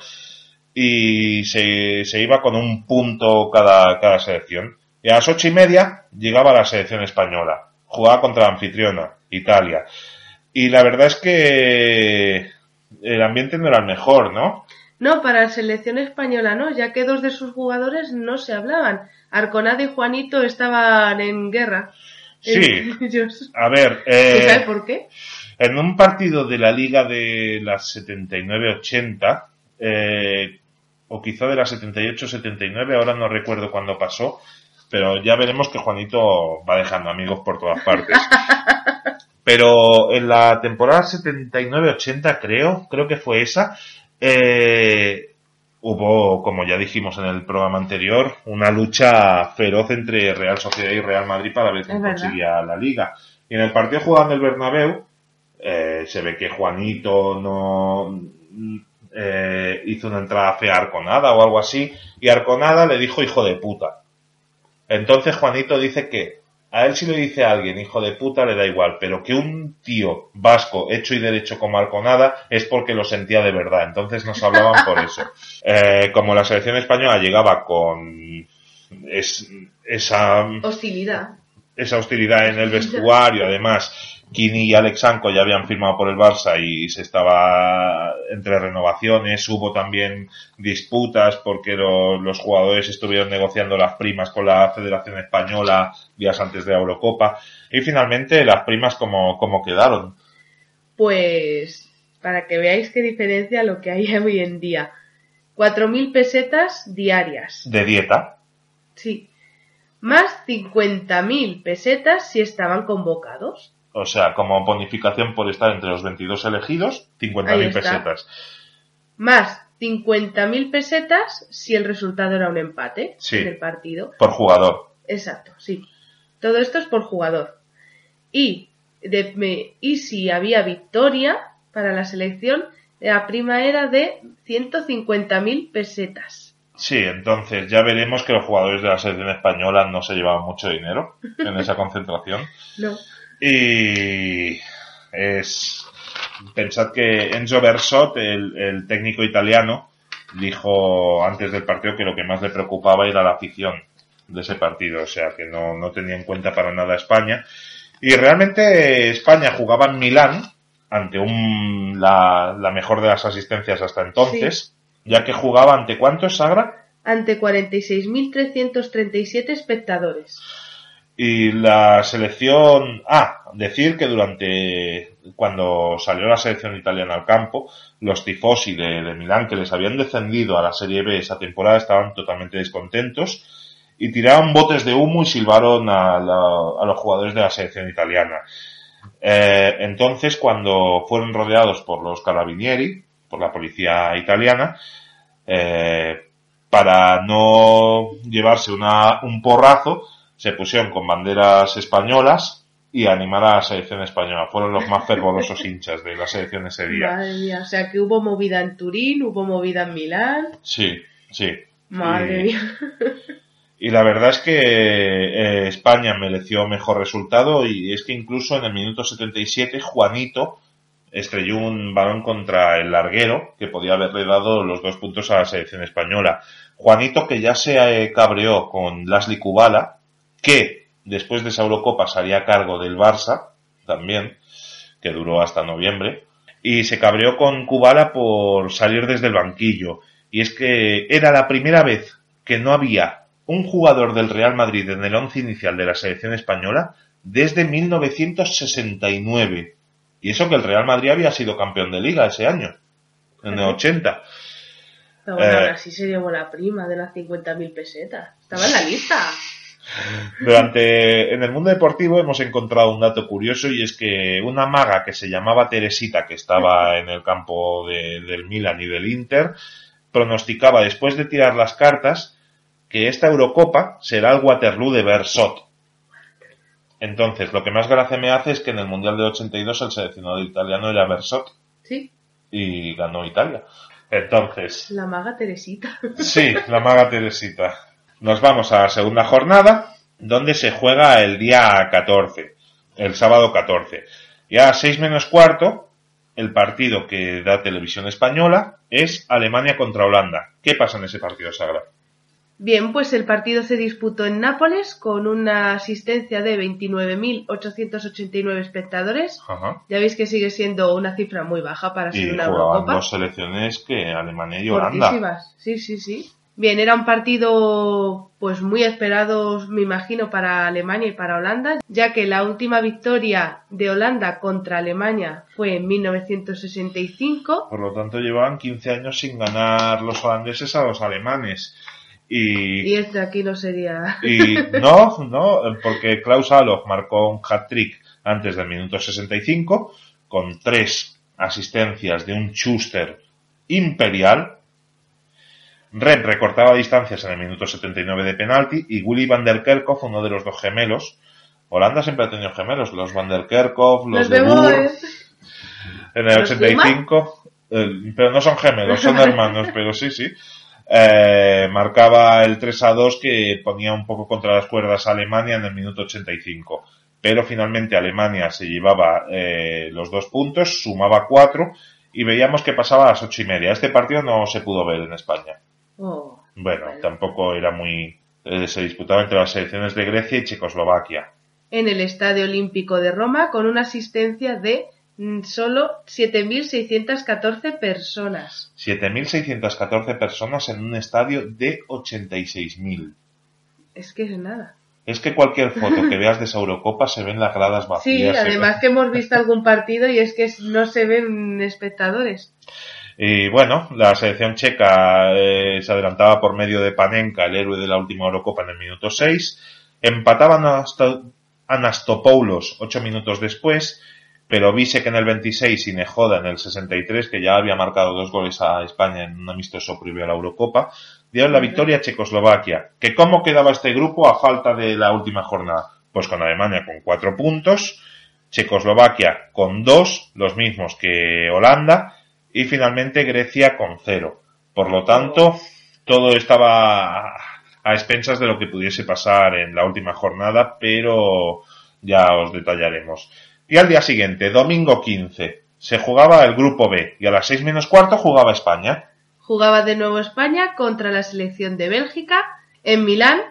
y se, se iba con un punto cada, cada selección. Y a las ocho y media llegaba la selección española. Jugaba contra la anfitriona, Italia. Y la verdad es que el ambiente no era el mejor, ¿no? No, para la selección española no, ya que dos de sus jugadores no se hablaban. Arconada y Juanito estaban en guerra. Sí. Ellos. A ver, ¿Se eh, sabe por qué? en un partido de la liga de las 79-80, eh, o quizá de las 78-79, ahora no recuerdo cuándo pasó, pero ya veremos que Juanito va dejando amigos por todas partes. Pero en la temporada 79-80 creo, creo que fue esa, eh, hubo, como ya dijimos en el programa anterior, una lucha feroz entre Real Sociedad y Real Madrid para ver quién conseguía la liga. Y en el partido jugando en el Bernabéu, eh, se ve que Juanito no eh, hizo una entrada fea a Arconada o algo así, y Arconada le dijo hijo de puta. Entonces Juanito dice que a él si le dice a alguien hijo de puta le da igual, pero que un tío vasco hecho y derecho como Arconada es porque lo sentía de verdad. Entonces nos hablaban por eso. Eh, como la selección española llegaba con es- esa Hostilidad. esa hostilidad en el vestuario. Además, Kini y Alexanko ya habían firmado por el Barça y se estaba entre renovaciones. Hubo también disputas porque lo- los jugadores estuvieron negociando las primas con la Federación Española días antes de la Eurocopa. Y finalmente las primas como, como quedaron. Pues para que veáis qué diferencia lo que hay hoy en día. 4.000 pesetas diarias. De dieta. Sí. Más 50.000 pesetas si estaban convocados. O sea, como bonificación por estar entre los 22 elegidos, Ahí 50.000 está. pesetas. Más 50.000 pesetas si el resultado era un empate Sí. en el partido. Por jugador. Exacto, sí. Todo esto es por jugador. Y de- me- y si había victoria para la selección, la prima era de 150.000 pesetas. Sí, entonces ya veremos que los jugadores de la selección española no se llevaban mucho dinero en esa concentración. No. Y es. Pensad que Enzo Bersot, el, el técnico italiano, dijo antes del partido que lo que más le preocupaba era la afición de ese partido, o sea que no, no tenía en cuenta para nada España. Y realmente España jugaba en Milán ante un, la, la mejor de las asistencias hasta entonces, ya que jugaba ante cuántos, Sagra? Ante 46.337 espectadores. Y la selección, ah, decir que durante, cuando salió la selección italiana al campo, los tifosi de, de Milán que les habían descendido a la Serie B esa temporada estaban totalmente descontentos y tiraron botes de humo y silbaron a, a los jugadores de la selección italiana. Eh, entonces, cuando fueron rodeados por los carabinieri, por la policía italiana, eh, para no llevarse una, un porrazo, se pusieron con banderas españolas y animar a la selección española. Fueron los más fervorosos hinchas de la selección ese día. Madre mía, o sea que hubo movida en Turín, hubo movida en Milán. Sí, sí. Madre Y- mía. Y la verdad es que eh, España mereció mejor resultado y es que incluso en el minuto 77 Juanito estrelló un balón contra el larguero que podía haberle dado los dos puntos a la selección española. Juanito que ya se eh, cabreó con Lasli Kubala, que después de esa Eurocopa salía a cargo del Barça, también, que duró hasta noviembre, y se cabreó con Kubala por salir desde el banquillo. Y es que era la primera vez que no había un jugador del Real Madrid en el once inicial de la selección española desde 1969. Y eso que el Real Madrid había sido campeón de liga ese año, en el 80. Pero bueno, Eh. ahora sí se llevó la prima de las 50.000 pesetas. Estaba en la lista. Durante, en el mundo deportivo hemos encontrado un dato curioso y es que una maga que se llamaba Teresita, que estaba en el campo de- del Milan y del Inter, pronosticaba después de tirar las cartas que esta Eurocopa será el Waterloo de Bersot. Entonces, lo que más gracia me hace es que en el Mundial de 82 el seleccionado italiano era Bersot Sí, y ganó Italia. Entonces, la maga Teresita. Sí, la maga Teresita. Nos vamos a la segunda jornada, donde se juega el día 14, el sábado 14. Y a las 6 menos cuarto, el partido que da Televisión Española es Alemania contra Holanda. ¿Qué pasa en ese partido, Sagra? Bien, pues el partido se disputó en Nápoles con una asistencia de 29.889 espectadores. Ajá. Ya veis que sigue siendo una cifra muy baja para ser Y una jugaban Eurocopa. dos selecciones que Alemania y Holanda. Sí, sí, sí. Bien, era un partido pues muy esperado, me imagino, para Alemania y para Holanda, ya que la última victoria de Holanda contra Alemania fue en 1965. Por lo tanto, llevaban 15 años sin ganar los holandeses a los alemanes. Y Y este aquí no sería. Y no, no, porque Klaus Alof marcó un hat-trick antes del minuto 65 con tres asistencias de un Schuster imperial. Red recortaba distancias en el minuto 79 de penalti y Willy van der Kerkhoff, uno de los dos gemelos. Holanda siempre ha tenido gemelos, los van der Kerkhoff, los Los de Boer, Boer. en el ¿Los 85, eh, pero no son gemelos, son hermanos, pero sí, sí. Eh, marcaba el 3 a 2 que ponía un poco contra las cuerdas a Alemania en el minuto 85. Pero finalmente Alemania se llevaba eh, los dos puntos, sumaba cuatro y veíamos que pasaba a las ocho y media. Este partido no se pudo ver en España. Oh, Bueno, Bueno. tampoco era muy... eh, se disputaba entre las selecciones de Grecia y Checoslovaquia. en el Estadio Olímpico de Roma con una asistencia de mm, solo 7.614 personas. 7.614 personas en un estadio de 86.000. Es que es nada. Es que cualquier foto que veas de esa Eurocopa se ven las gradas Sí, vacías. se además que hemos visto algún partido y es que no se ven espectadores. Y bueno, la selección checa eh, se adelantaba por medio de Panenka, el héroe de la última Eurocopa, en el minuto 6. Empataban hasta Anastopoulos ocho minutos después, pero Visek en el 26 y Nejoda en el 63, que ya había marcado dos goles a España en un amistoso previo a la Eurocopa, dieron la victoria a Checoslovaquia. ¿Que cómo quedaba este grupo a falta de la última jornada? Pues con Alemania con cuatro puntos, Checoslovaquia con dos, los mismos que Holanda, y finalmente Grecia con cero. Por lo tanto, todo estaba a expensas de lo que pudiese pasar en la última jornada, pero ya os detallaremos. Y al día siguiente, domingo 15, se jugaba el grupo B y a las 6 menos cuarto jugaba España. Jugaba de nuevo España contra la selección de Bélgica en Milán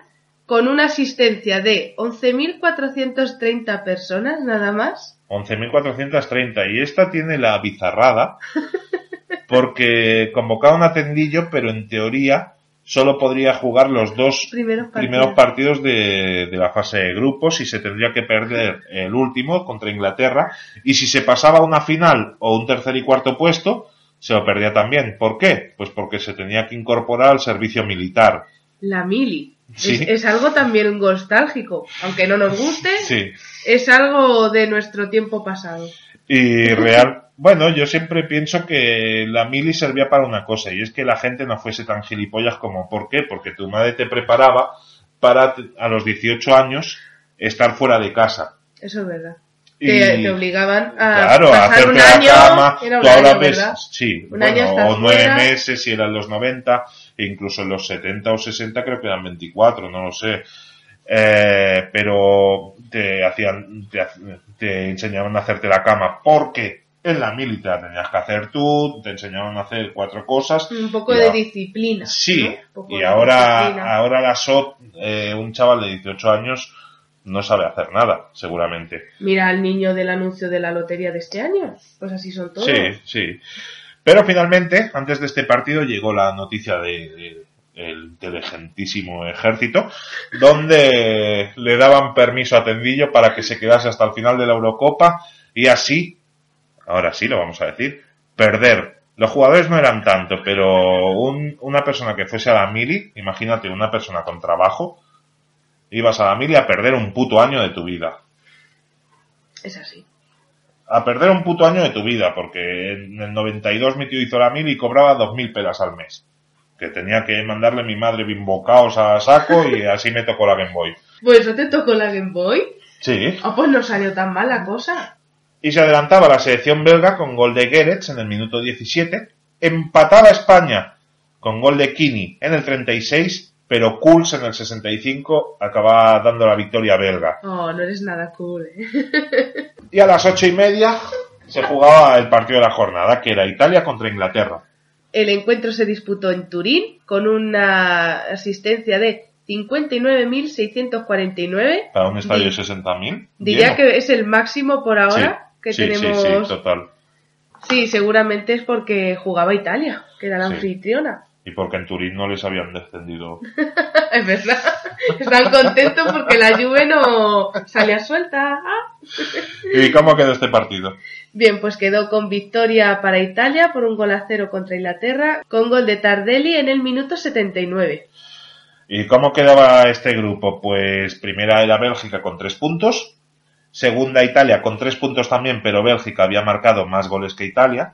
con una asistencia de 11.430 personas nada más. 11.430 y esta tiene la bizarrada porque convocaba un atendillo pero en teoría solo podría jugar los dos Primeros partidos. primeros partidos de, de la fase de grupos y se tendría que perder el último contra Inglaterra y si se pasaba a una final o un tercer y cuarto puesto se lo perdía también. ¿Por qué? Pues porque se tenía que incorporar al servicio militar. La mili. Sí. Es, es algo también nostálgico. Aunque no nos guste, Sí. es algo de nuestro tiempo pasado. Y real, bueno, yo siempre pienso que la mili servía para una cosa y es que la gente no fuese tan gilipollas como ¿por qué? Porque tu madre te preparaba para a los 18 años estar fuera de casa. Eso es verdad. Y- Te, te obligaban a Claro, a pasar hacerte un la año. cama, era un año, sí, Un bueno, año o nueve fuera. meses si eran los 90, e incluso en los 70 o 60 creo que eran 24, no lo sé. Eh, pero te hacían, te, enseñaban a hacerte la cama porque en la militar tenías que hacer tú, te enseñaban a hacer cuatro cosas. Un poco de a- disciplina. Sí, y ahora, disciplina. ahora la SOT, eh, un chaval de 18 años, no sabe hacer nada, seguramente. Mira al niño del anuncio de la lotería de este año. Pues así son todos. Sí, sí. Pero finalmente, antes de este partido, llegó la noticia de, el inteligentísimo ejército, donde le daban permiso a Tendillo para que se quedase hasta el final de la Eurocopa y así, ahora sí lo vamos a decir, perder. Los jugadores no eran tanto, pero un- una persona que fuese a la mili, imagínate una persona con trabajo, ibas a la mili a perder un puto año de tu vida Es así. A perder un puto año de tu vida, porque en el 92 mi tío hizo la mil y cobraba 2.000 pelas al mes. Que tenía que mandarle mi madre bimbocaos a saco y así me tocó la Game Boy. Pues no te tocó la Game Boy. Sí. Ah, pues no salió tan mal la cosa. Y se adelantaba la selección belga con gol de Gerets en el minuto 17. Empataba España con gol de Kini en el 36, pero Kuls en el 65 acababa dando la victoria belga. Oh, no eres nada cool, ¿eh? Y a las ocho y media se jugaba el partido de la jornada, que era Italia contra Inglaterra. El encuentro se disputó en Turín con una asistencia de 59.649. Para un estadio de Di- 60.000. Diría que es el máximo por ahora Sí, que sí, sí, tenemos. Sí, total. Sí, seguramente es porque jugaba Italia, que era la Sí. anfitriona. Y porque en Turín no les habían descendido. es verdad. Están contentos porque la Juve no salía suelta. ¿Y cómo quedó este partido? Bien, pues quedó con victoria para Italia por un gol a cero contra Inglaterra, con gol de Tardelli en el minuto 79. ¿Y cómo quedaba este grupo? Pues primera era Bélgica con tres puntos. Segunda Italia con tres puntos también, pero Bélgica había marcado más goles que Italia.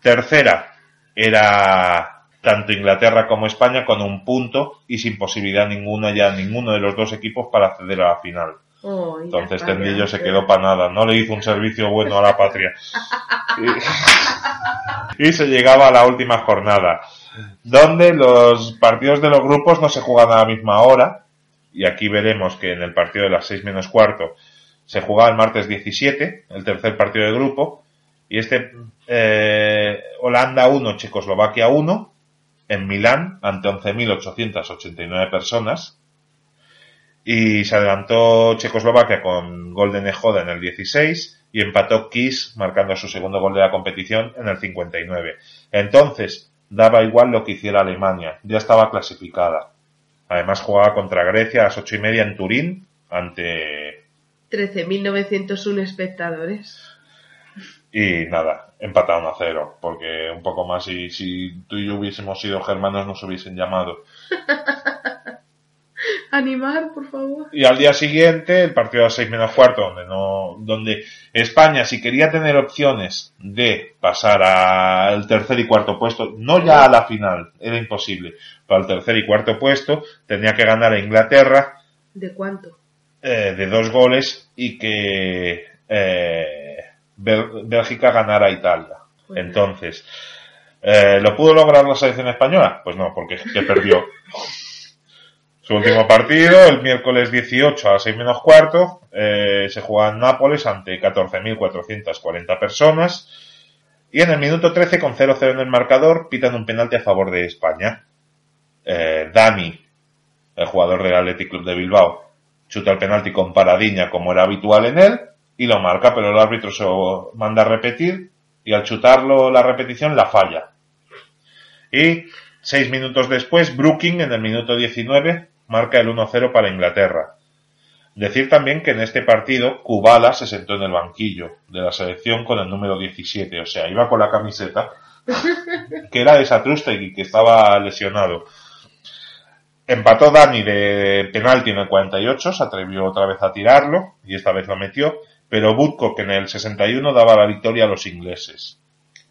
Tercera era tanto Inglaterra como España con un punto y sin posibilidad ninguna ya ninguno de los dos equipos para acceder a la final. Oh, Entonces Tendillo se quedó para nada, no le hizo un servicio bueno a la patria. Y, y se llegaba a la última jornada, donde los partidos de los grupos no se juegan a la misma hora, y aquí veremos que en el partido de las 6 menos cuarto se jugaba el martes 17, el tercer partido de grupo, y este eh, Holanda 1, Checoslovaquia 1, en Milán, ante 11.889 personas, y se adelantó Checoslovaquia con gol de en el 16 y empató Kiss marcando su segundo gol de la competición en el 59. Entonces, daba igual lo que hiciera Alemania, ya estaba clasificada. Además jugaba contra Grecia a las ocho y media en Turín ante... 13.901 espectadores. Y nada, empataron a cero, porque un poco más y si tú y yo hubiésemos sido germanos nos hubiesen llamado. Animar, por favor. Y al día siguiente, el partido a las 6 menos cuarto, donde no, donde España, si quería tener opciones de pasar al tercer y cuarto puesto, no ya a la final, era imposible. Para el tercer y cuarto puesto, tenía que ganar a Inglaterra ¿De cuánto? eh, de dos goles y que eh, Bélgica ganara a Italia. Entonces, eh, ¿lo pudo lograr la selección española? Pues no, porque que perdió. Su último partido, el miércoles 18 a las 6 menos cuarto, eh, se juega en Nápoles ante 14.440 personas. Y en el minuto 13, con 0-0 en el marcador, pitan un penalti a favor de España. Eh, Dani, el jugador del Athletic Club de Bilbao, chuta el penalti con paradiña como era habitual en él y lo marca, pero el árbitro se lo manda a repetir y al chutarlo la repetición la falla. Y seis minutos después, Brooking en el minuto 19 marca el 1-0 para Inglaterra. Decir también que en este partido Kubala se sentó en el banquillo de la selección con el número 17, o sea, iba con la camiseta que era de Satrustegui, que estaba lesionado. Empató Dani de penalti en el 48, se atrevió otra vez a tirarlo y esta vez lo metió, pero Woodcock en el 61 daba la victoria a los ingleses.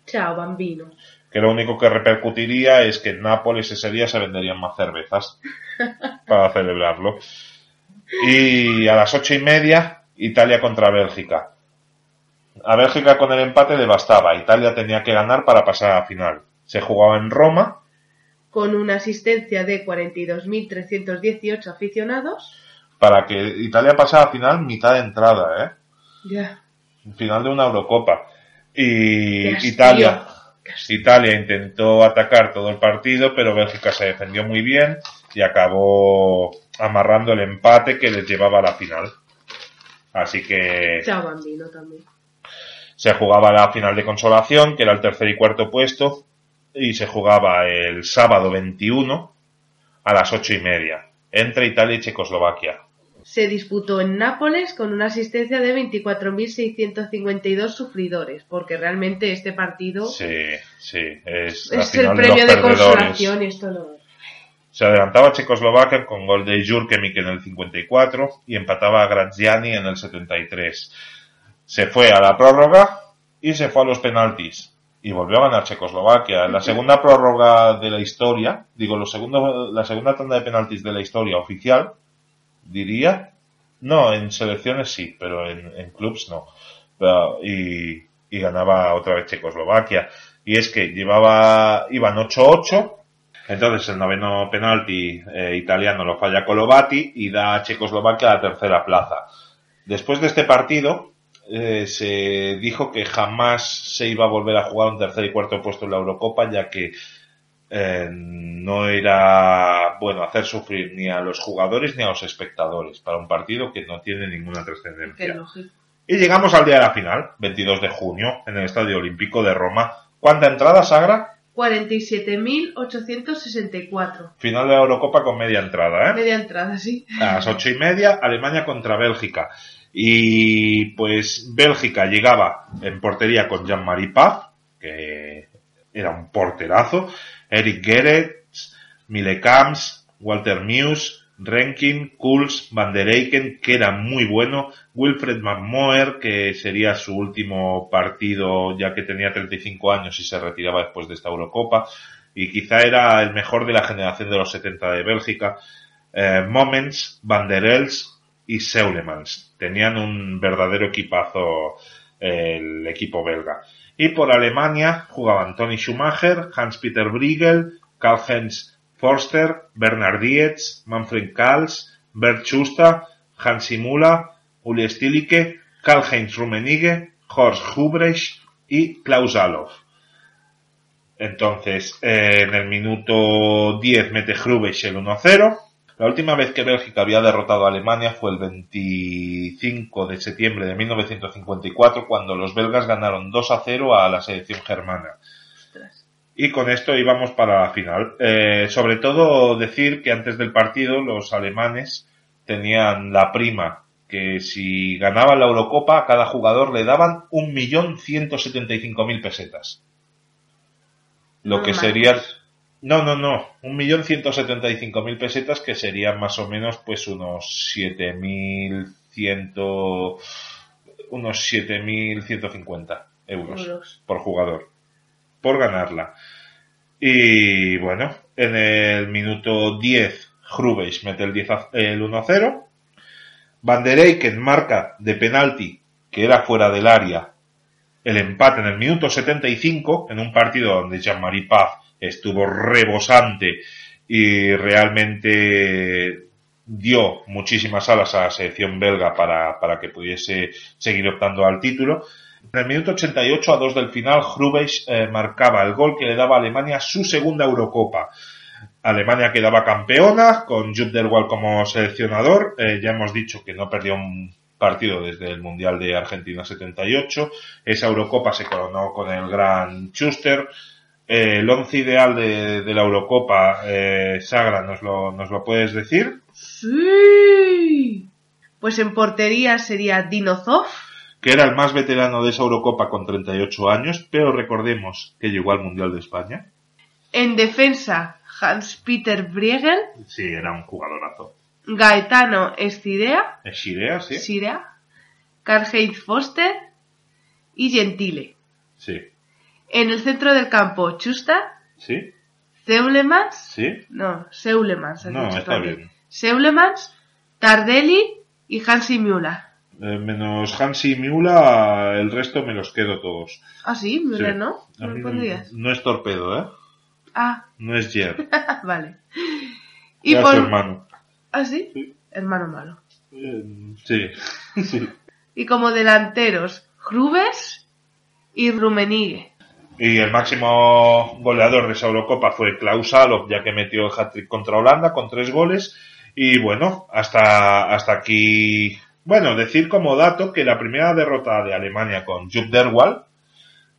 Chao, bambino. Que lo único que repercutiría es que en Nápoles ese día se venderían más cervezas para celebrarlo. Y a las ocho y media, Italia contra Bélgica. A Bélgica con el empate le bastaba, Italia tenía que ganar para pasar a la final. Se jugaba en Roma, Con una asistencia de 42.318 aficionados. para que Italia pasara a final mitad de entrada, ¿eh? Final de una Eurocopa. Y. Italia, Italia intentó atacar todo el partido, pero Bélgica se defendió muy bien y acabó amarrando el empate que les llevaba a la final. Así que Chao, bambino también. se jugaba la final de consolación, que era el tercer y cuarto puesto, y se jugaba el sábado 21 a las ocho y media entre Italia y Checoslovaquia. Se disputó en Nápoles con una asistencia de 24.652 sufridores, porque realmente este partido Sí, sí, es, el de premio los de consolación y esto no. Se adelantaba Checoslovaquia con gol de Jurkemik en el 54 y empataba a Graziani en el 73. Se fue a la prórroga y se fue a los penaltis. Y volvió a ganar Checoslovaquia. La segunda prórroga de la historia, digo, lo segundo, la segunda tanda de penaltis de la historia oficial, diría. No, en selecciones sí, pero en, en clubs no. Y, y ganaba otra vez Checoslovaquia. Y es que llevaba, iban 8-8 entonces el noveno penalti eh, italiano lo falla Colovati y da a Checoslovaquia la tercera plaza. Después de este partido eh, se dijo que jamás se iba a volver a jugar un tercer y cuarto puesto en la Eurocopa ya que eh, no era bueno hacer sufrir ni a los jugadores ni a los espectadores para un partido que no tiene ninguna trascendencia. Y llegamos al día de la final, 22 de junio, en el Estadio Olímpico de Roma. ¿Cuánta entrada, Sagra? 47.864. Final de la Eurocopa con media entrada, ¿eh? Media entrada, sí. A las ocho y media, Alemania contra Bélgica. Y pues Bélgica llegaba en portería con Jean-Marie Paf, que era un porterazo, Eric Gerets, Mile Camps, Walter Muse, Renkin, Kuls, Van der Eycken, que era muy bueno, Wilfred McMoer, que sería su último partido ya que tenía 35 años y se retiraba después de esta Eurocopa, y quizá era el mejor de la generación de los 70 de Bélgica, eh, Moments, Van der Els y Seulemans. Tenían un verdadero equipazo eh, el equipo belga. Y por Alemania jugaban Tony Schumacher, Hans-Peter Briegel, Karl-Heinz Forster, Bernard Dietz, Manfred Kals, Bert Schuster, Hansi Müller, Uli Stilicke, Karl-Heinz Rummenigge, Horst Hubrecht y Klaus Alof. Entonces, eh, en el minuto 10 mete Hrubesch el 1-0. La última vez que Bélgica había derrotado a Alemania fue el 25 de septiembre de 1954, cuando los belgas ganaron 2-0 a la selección germana. Y con esto íbamos para la final. Eh, sobre todo decir que antes del partido los alemanes tenían la prima que si ganaban la Eurocopa a cada jugador le daban 1.175.000 pesetas. Lo No que manches. No, no, no. 1.175.000 pesetas que serían más o menos pues unos 7.100... unos 7.150 euros Euros. por jugador. Por ganarla. Y bueno, en el minuto 10, Hrubesch mete el, 10 a- el 1-0. Van der Eyck marca de penalti, que era fuera del área, el empate en el minuto 75, en un partido donde Jean-Marie Paf estuvo rebosante y realmente dio muchísimas alas a la selección belga para, para que pudiese seguir optando al título. En el minuto 88 a 2 del final, Hrubes eh, marcaba el gol que le daba a Alemania su segunda Eurocopa. Alemania quedaba campeona con Jupp Derwal como seleccionador. Eh, ya hemos dicho que no perdió un partido desde el Mundial de Argentina 78. Esa Eurocopa se coronó con el gran Schuster. Eh, el once ideal de, de la Eurocopa, eh, Sagra, ¿nos lo, ¿nos lo puedes decir? Sí. Pues en portería sería Dinozov. Que era el más veterano de esa Eurocopa con 38 años, pero recordemos que llegó al Mundial de España. En defensa, Hans-Peter Briegel. Sí, era un jugadorazo. Gaetano Escidea. ¿Es Shirea, sí? Sirea. Karl-Heinz Foster. Y Gentile. Sí. En el centro del campo, Chusta. ¿Sí? Zeulemans. ¿Sí? No, Seulemans. No, está también. bien. Seulemans, Tardelli y Hansi Müller. Eh, menos Hansi y Miula, el resto me los quedo todos. Ah, sí, Sí. ¿no? ¿No lo pondrías? no es torpedo, ¿eh? Ah, No es Jer. vale. Y por... su hermano. ¿Ah, sí? Sí. Hermano malo. Eh, sí. sí. Y como delanteros, Grubes y Rummenigge. Y el máximo goleador de esa Eurocopa fue Klaus Alop, ya que metió el hat-trick contra Holanda con tres goles. Y bueno, hasta, hasta aquí. Bueno, decir como dato que la primera derrota de Alemania con Jupp Derwal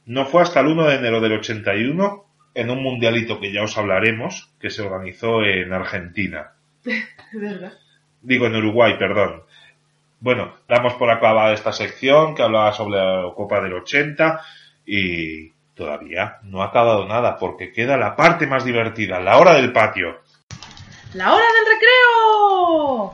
no fue hasta el 1 de enero del 81 en un mundialito que ya os hablaremos, que se organizó en Argentina. ¿Verdad? Digo, en Uruguay, perdón. Bueno, damos por acabada esta sección que hablaba sobre la Copa del 80 y todavía no ha acabado nada porque queda la parte más divertida, la hora del patio. ¡La hora del recreo!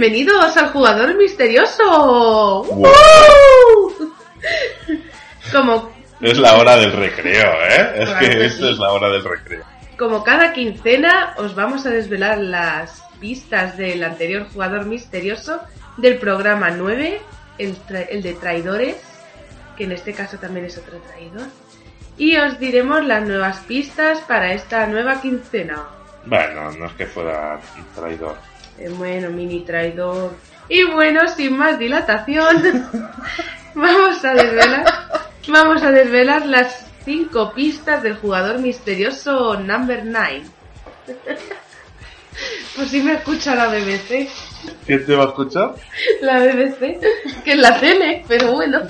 Bienvenidos al jugador misterioso. Wow. Como, Es la hora del recreo, ¿eh? Es Claro que que esto sí. es la hora del recreo. como cada quincena, os vamos a desvelar las pistas del anterior jugador misterioso del programa 9, el, el de traidores, que en este caso también es otro traidor. Y os diremos las nuevas pistas para esta nueva quincena. Bueno, no es que fuera traidor. Eh, bueno, mini traidor. Y bueno, sin más dilatación, vamos a desvelar, vamos a desvelar las cinco pistas del jugador misterioso number 9. Pues si me escucha la BBC, ¿Quién te va a escuchar? la BBC, que es la tele, pero bueno.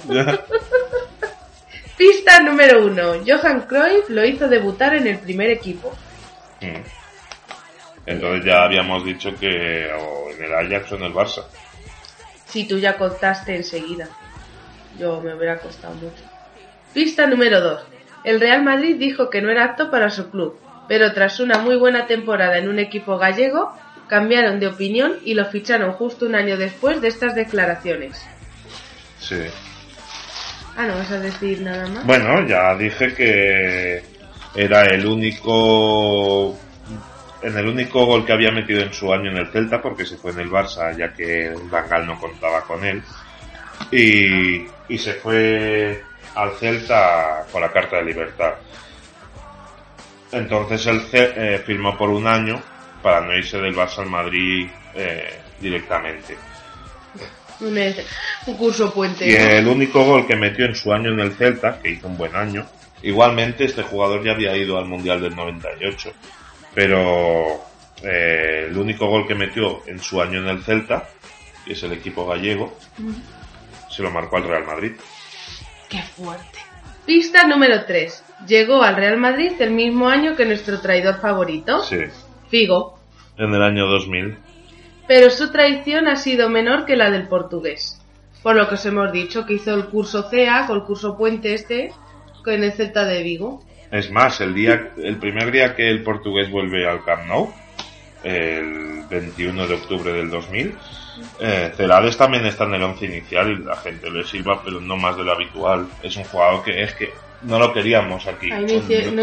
Pista número uno. Johan Cruyff lo hizo debutar en el primer equipo. Mm. Entonces ya habíamos dicho que o en el Ajax o en el Barça. Si tú ya contaste enseguida. Yo me hubiera costado mucho. Pista número 2. El Real Madrid dijo que no era apto para su club, pero tras una muy buena temporada en un equipo gallego, cambiaron de opinión y lo ficharon justo un año después de estas declaraciones. Sí. Ah, no vas a decir nada más. Bueno, ya dije que era el único en el único gol que había metido en su año en el Celta, porque se fue en el Barça, ya que el Bangal no contaba con él. Y, y se fue al Celta con la carta de libertad. Entonces él eh, firmó por un año para no irse del Barça al Madrid eh, directamente. Un, un curso puente. Y el único gol que metió en su año en el Celta, que hizo un buen año, igualmente este jugador ya había ido al Mundial del 98, pero eh, el único gol que metió en su año en el Celta, que es el equipo gallego, se lo marcó al Real Madrid. ¡Qué fuerte! Pista número 3. Llegó al Real Madrid el mismo año que nuestro traidor favorito, Sí, Figo. en el año 2000. pero su traición ha sido menor que la del portugués. Por lo que os hemos dicho que hizo el curso CEA, con el curso puente este, con el Celta de Vigo. Es más, el día, el primer día que el portugués vuelve al Camp Nou, el 21 de octubre del 2000, eh, Celades también está en el once inicial y la gente le sirva, pero no más de lo habitual. Es un jugador que es que no lo queríamos aquí. No,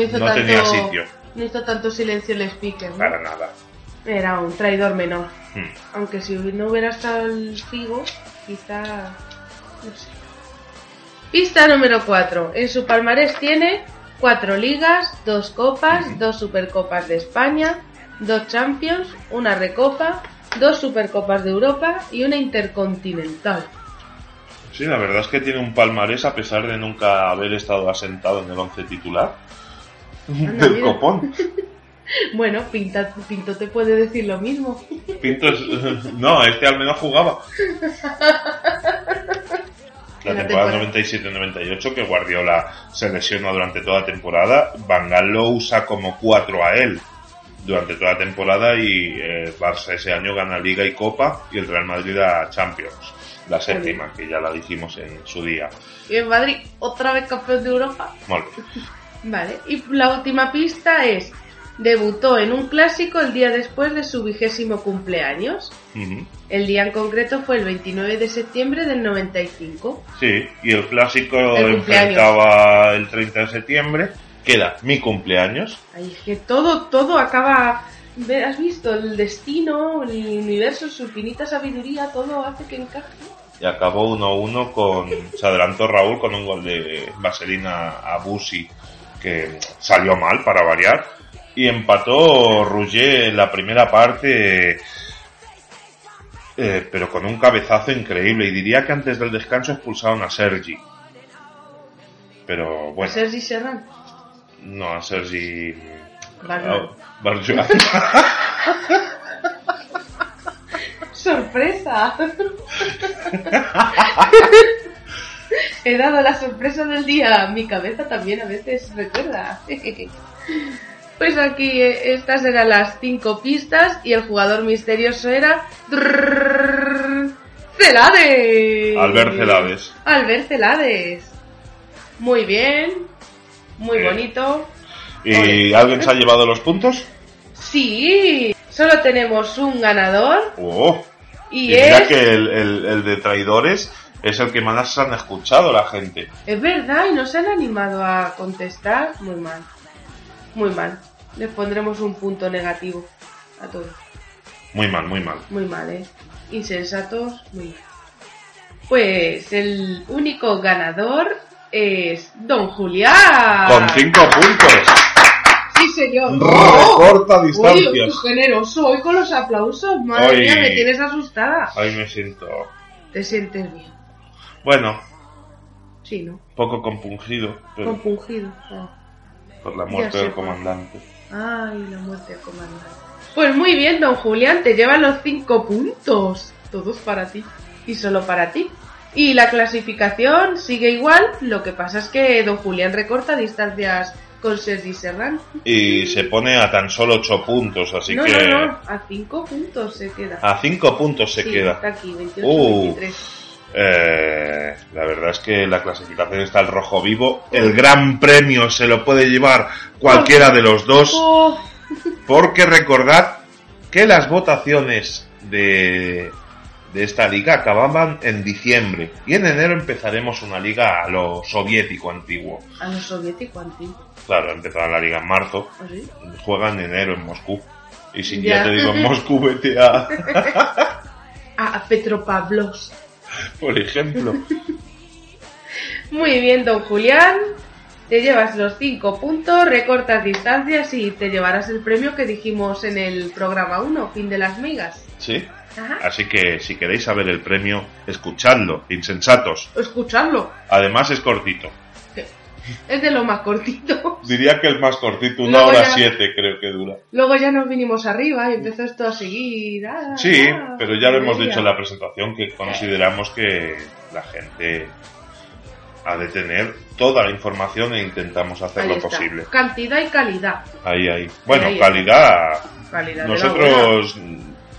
hizo no tanto, tenía sitio no hizo tanto silencio el speaker. ¿no? para nada. Era un traidor menor. Hmm. Aunque si no hubiera estado el Figo, quizá... No sé. Pista número 4. En su palmarés tiene cuatro ligas, dos copas, dos supercopas de España, dos Champions, una recopa, dos supercopas de Europa y una intercontinental. Sí, la verdad es que tiene un palmarés a pesar de nunca haber estado asentado en el once titular Anda, del copón. Bueno, Pinta, Pinto te puede decir lo mismo. Pinto es- no, este al menos jugaba. La temporada temporada. 97-98 que Guardiola se lesiona durante toda la temporada, Van Gaal lo usa como cuatro a él durante toda la temporada y eh, Barça ese año gana Liga y Copa y el Real Madrid la Champions, la séptima, que ya la dijimos en su día. Y en Madrid, otra vez campeón de Europa. Bé. Vale, y la última pista es, debutó en un clásico el día después de su vigésimo cumpleaños. El día en concreto fue el 29 de septiembre del 95. Sí, y el clásico El enfrentaba el 30 de septiembre, que era mi cumpleaños. Ay, es que todo, todo acaba... ¿Has visto? El destino, el universo, su infinita sabiduría, todo hace que encaje. Y acabó 1-1 con. Se adelantó Raúl con un gol de Vaselina a Busi que salió mal para variar. Y empató Rouget en la primera parte. eh, pero con un cabezazo increíble. Y diría que antes del descanso expulsaron a Sergi. Pero bueno, Sergi Serrán. no a Sergi. Barjuan. Barjuan. ¡Sorpresa! He dado la sorpresa del día. Mi cabeza también a veces recuerda. Pues aquí eh, estas eran las cinco pistas y el jugador misterioso era... ¡Celades! Albert Celades. Albert Celades. Muy bien. Muy Bien. bonito. ¿Y alguien se ha llevado los puntos? Sí. Solo tenemos un ganador Oh. y, Y mira es... que el, el- el de traidores es el que más han escuchado la gente. Es verdad, y no se han animado a contestar. Muy mal. Muy mal. Les pondremos un punto negativo a todos. Muy mal, muy mal. Muy mal, ¿eh? Insensatos, muy mal. Pues el único ganador es Don Julián. Con cinco puntos. Sí, señor. Recorta Uy, distancias. qué generoso hoy con los aplausos. Madre Hoy- mía, me tienes asustada. Ahí me siento. Te sientes bien. Bueno, Sí, ¿no? poco compungido pero Compungido. Ah. por la muerte del comandante. Ay, la muerte del comandante. Pues muy bien, don Julián, te llevan los cinco puntos. Todos para ti. Y solo para ti. Y la clasificación sigue igual, lo que pasa es que don Julián recorta distancias con Sergi Serrán. Y se pone a tan solo ocho puntos, así no, que no, no, a cinco puntos se queda. a cinco puntos se Sí, queda. Está aquí, 28, Uh. 23. Eh, la verdad es que la clasificación está al rojo vivo. El gran premio se lo puede llevar cualquiera de los dos. Oh, Porque recordad que las votaciones de, de esta liga acababan en diciembre. Y en enero empezaremos una liga a lo soviético antiguo. a los soviéticos antiguos. Claro, empezará la liga en marzo. ¿Ah, sí? Juega en enero en Moscú. Y si Ya. ya te digo en Moscú, vete A, a Petropavlovsk. por ejemplo. Muy bien, don Julián. Te llevas los 5 puntos, recortas distancias y te llevarás el premio que dijimos en el programa 1, fin de las migas. ¿Sí? Ajá. Así que si queréis saber el premio, escuchadlo, insensatos. Escucharlo. Además es cortito. Es de lo más cortito. Diría que el más cortito, una Luego hora ya- siete creo que dura. Luego ya nos vinimos arriba y empezó esto a seguir. ah, Sí, ah, pero ya lo hemos dicho en la presentación que consideramos que la gente ha de tener toda la información e intentamos hacer Ahí lo está. posible. Cantidad y calidad. Ahí, ahí. Bueno, Ahí, calidad. Calidad de la buena. Nosotros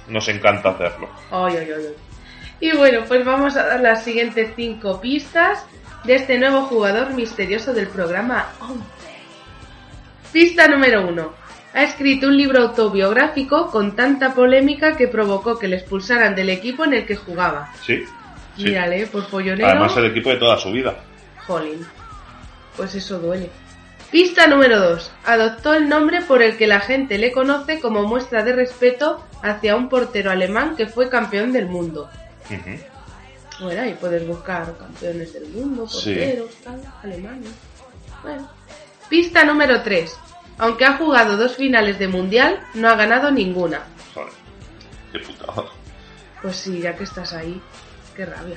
nos encanta hacerlo. Ay, ay, ay, ay. Y bueno, pues vamos a dar las siguientes cinco pistas de este nuevo jugador misterioso del programa 11. Pista número uno. Ha escrito un libro autobiográfico con tanta polémica que provocó que le expulsaran del equipo en el que jugaba. Sí. sí. Mírale, por follonero. Además el equipo de toda su vida. Jolín. Pues eso duele. Pista número 2. Adoptó el nombre por el que la gente le conoce como muestra de respeto hacia un portero alemán que fue campeón del mundo. Bueno, ahí puedes buscar campeones del mundo, Sí. porteros, tal, alemanes. Bueno. Pista número 3. Aunque ha jugado dos finales de mundial, no ha ganado ninguna. Joder. Qué putada. Pues sí, ya que estás ahí, qué rabia.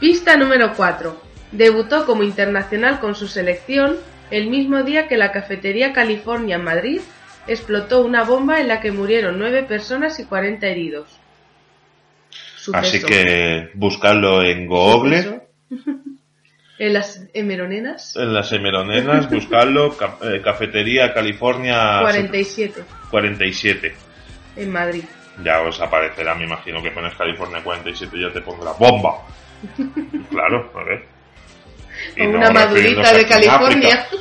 Pista número 4. Debutó como internacional con su selección el mismo día que la cafetería California en Madrid explotó una bomba en la que murieron 9 personas y 40 heridos. Así que buscarlo en Google, en las hemeronenas. en las Emeronenas, buscarlo, ca- eh, Cafetería California 47 47. en Madrid. Ya os aparecerá, me imagino que pones California 47 y ya te pondrá bomba. claro, a ver. Y O no una madurita de California.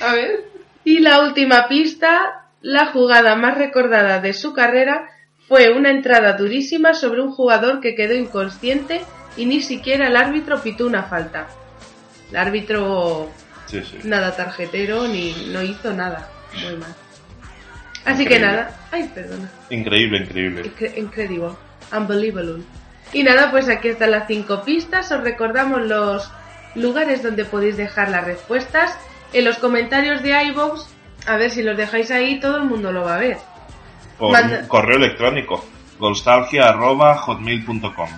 A ver. Y la última pista, la jugada más recordada de su carrera fue una entrada durísima sobre un jugador que quedó inconsciente y ni siquiera el árbitro pitó una falta. El árbitro Sí, sí. nada tarjetero ni no hizo nada. Muy mal. Así que Increíble. nada. Ay, perdona. Increíble, increíble. Incre- Incredible. Unbelievable. Y nada, pues aquí están las cinco pistas. Os recordamos los lugares donde podéis dejar las respuestas. En los comentarios de iVoox, a ver si los dejáis ahí, todo el mundo lo va a ver. Por Manda- correo electrónico, golstalgia.hotmail.com.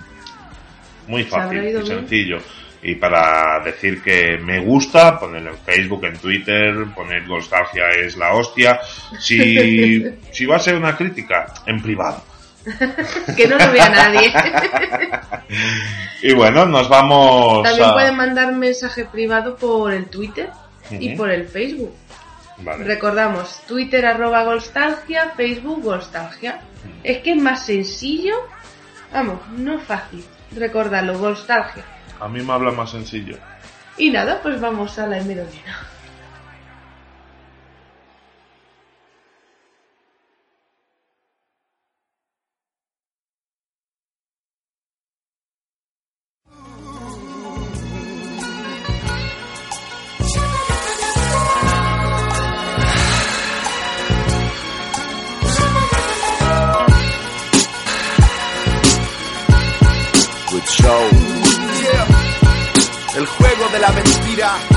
Muy ¿Se habrá fácil y sencillo. Y para decir que me gusta, ponerlo en Facebook, en Twitter, poner Golstalgia es la hostia. Si, si va a ser una crítica, en privado. Que no lo vea nadie. Y bueno, nos vamos También a... pueden mandar mensaje privado por el Twitter y por el Facebook. Vale. Recordamos, Twitter arroba Golstalgia, Facebook Golstalgia. Es que es más sencillo. Vamos, no es fácil. Recordarlo, Golstalgia. A mí me habla más sencillo. Y nada, pues vamos a la hemeroteca. Mentira.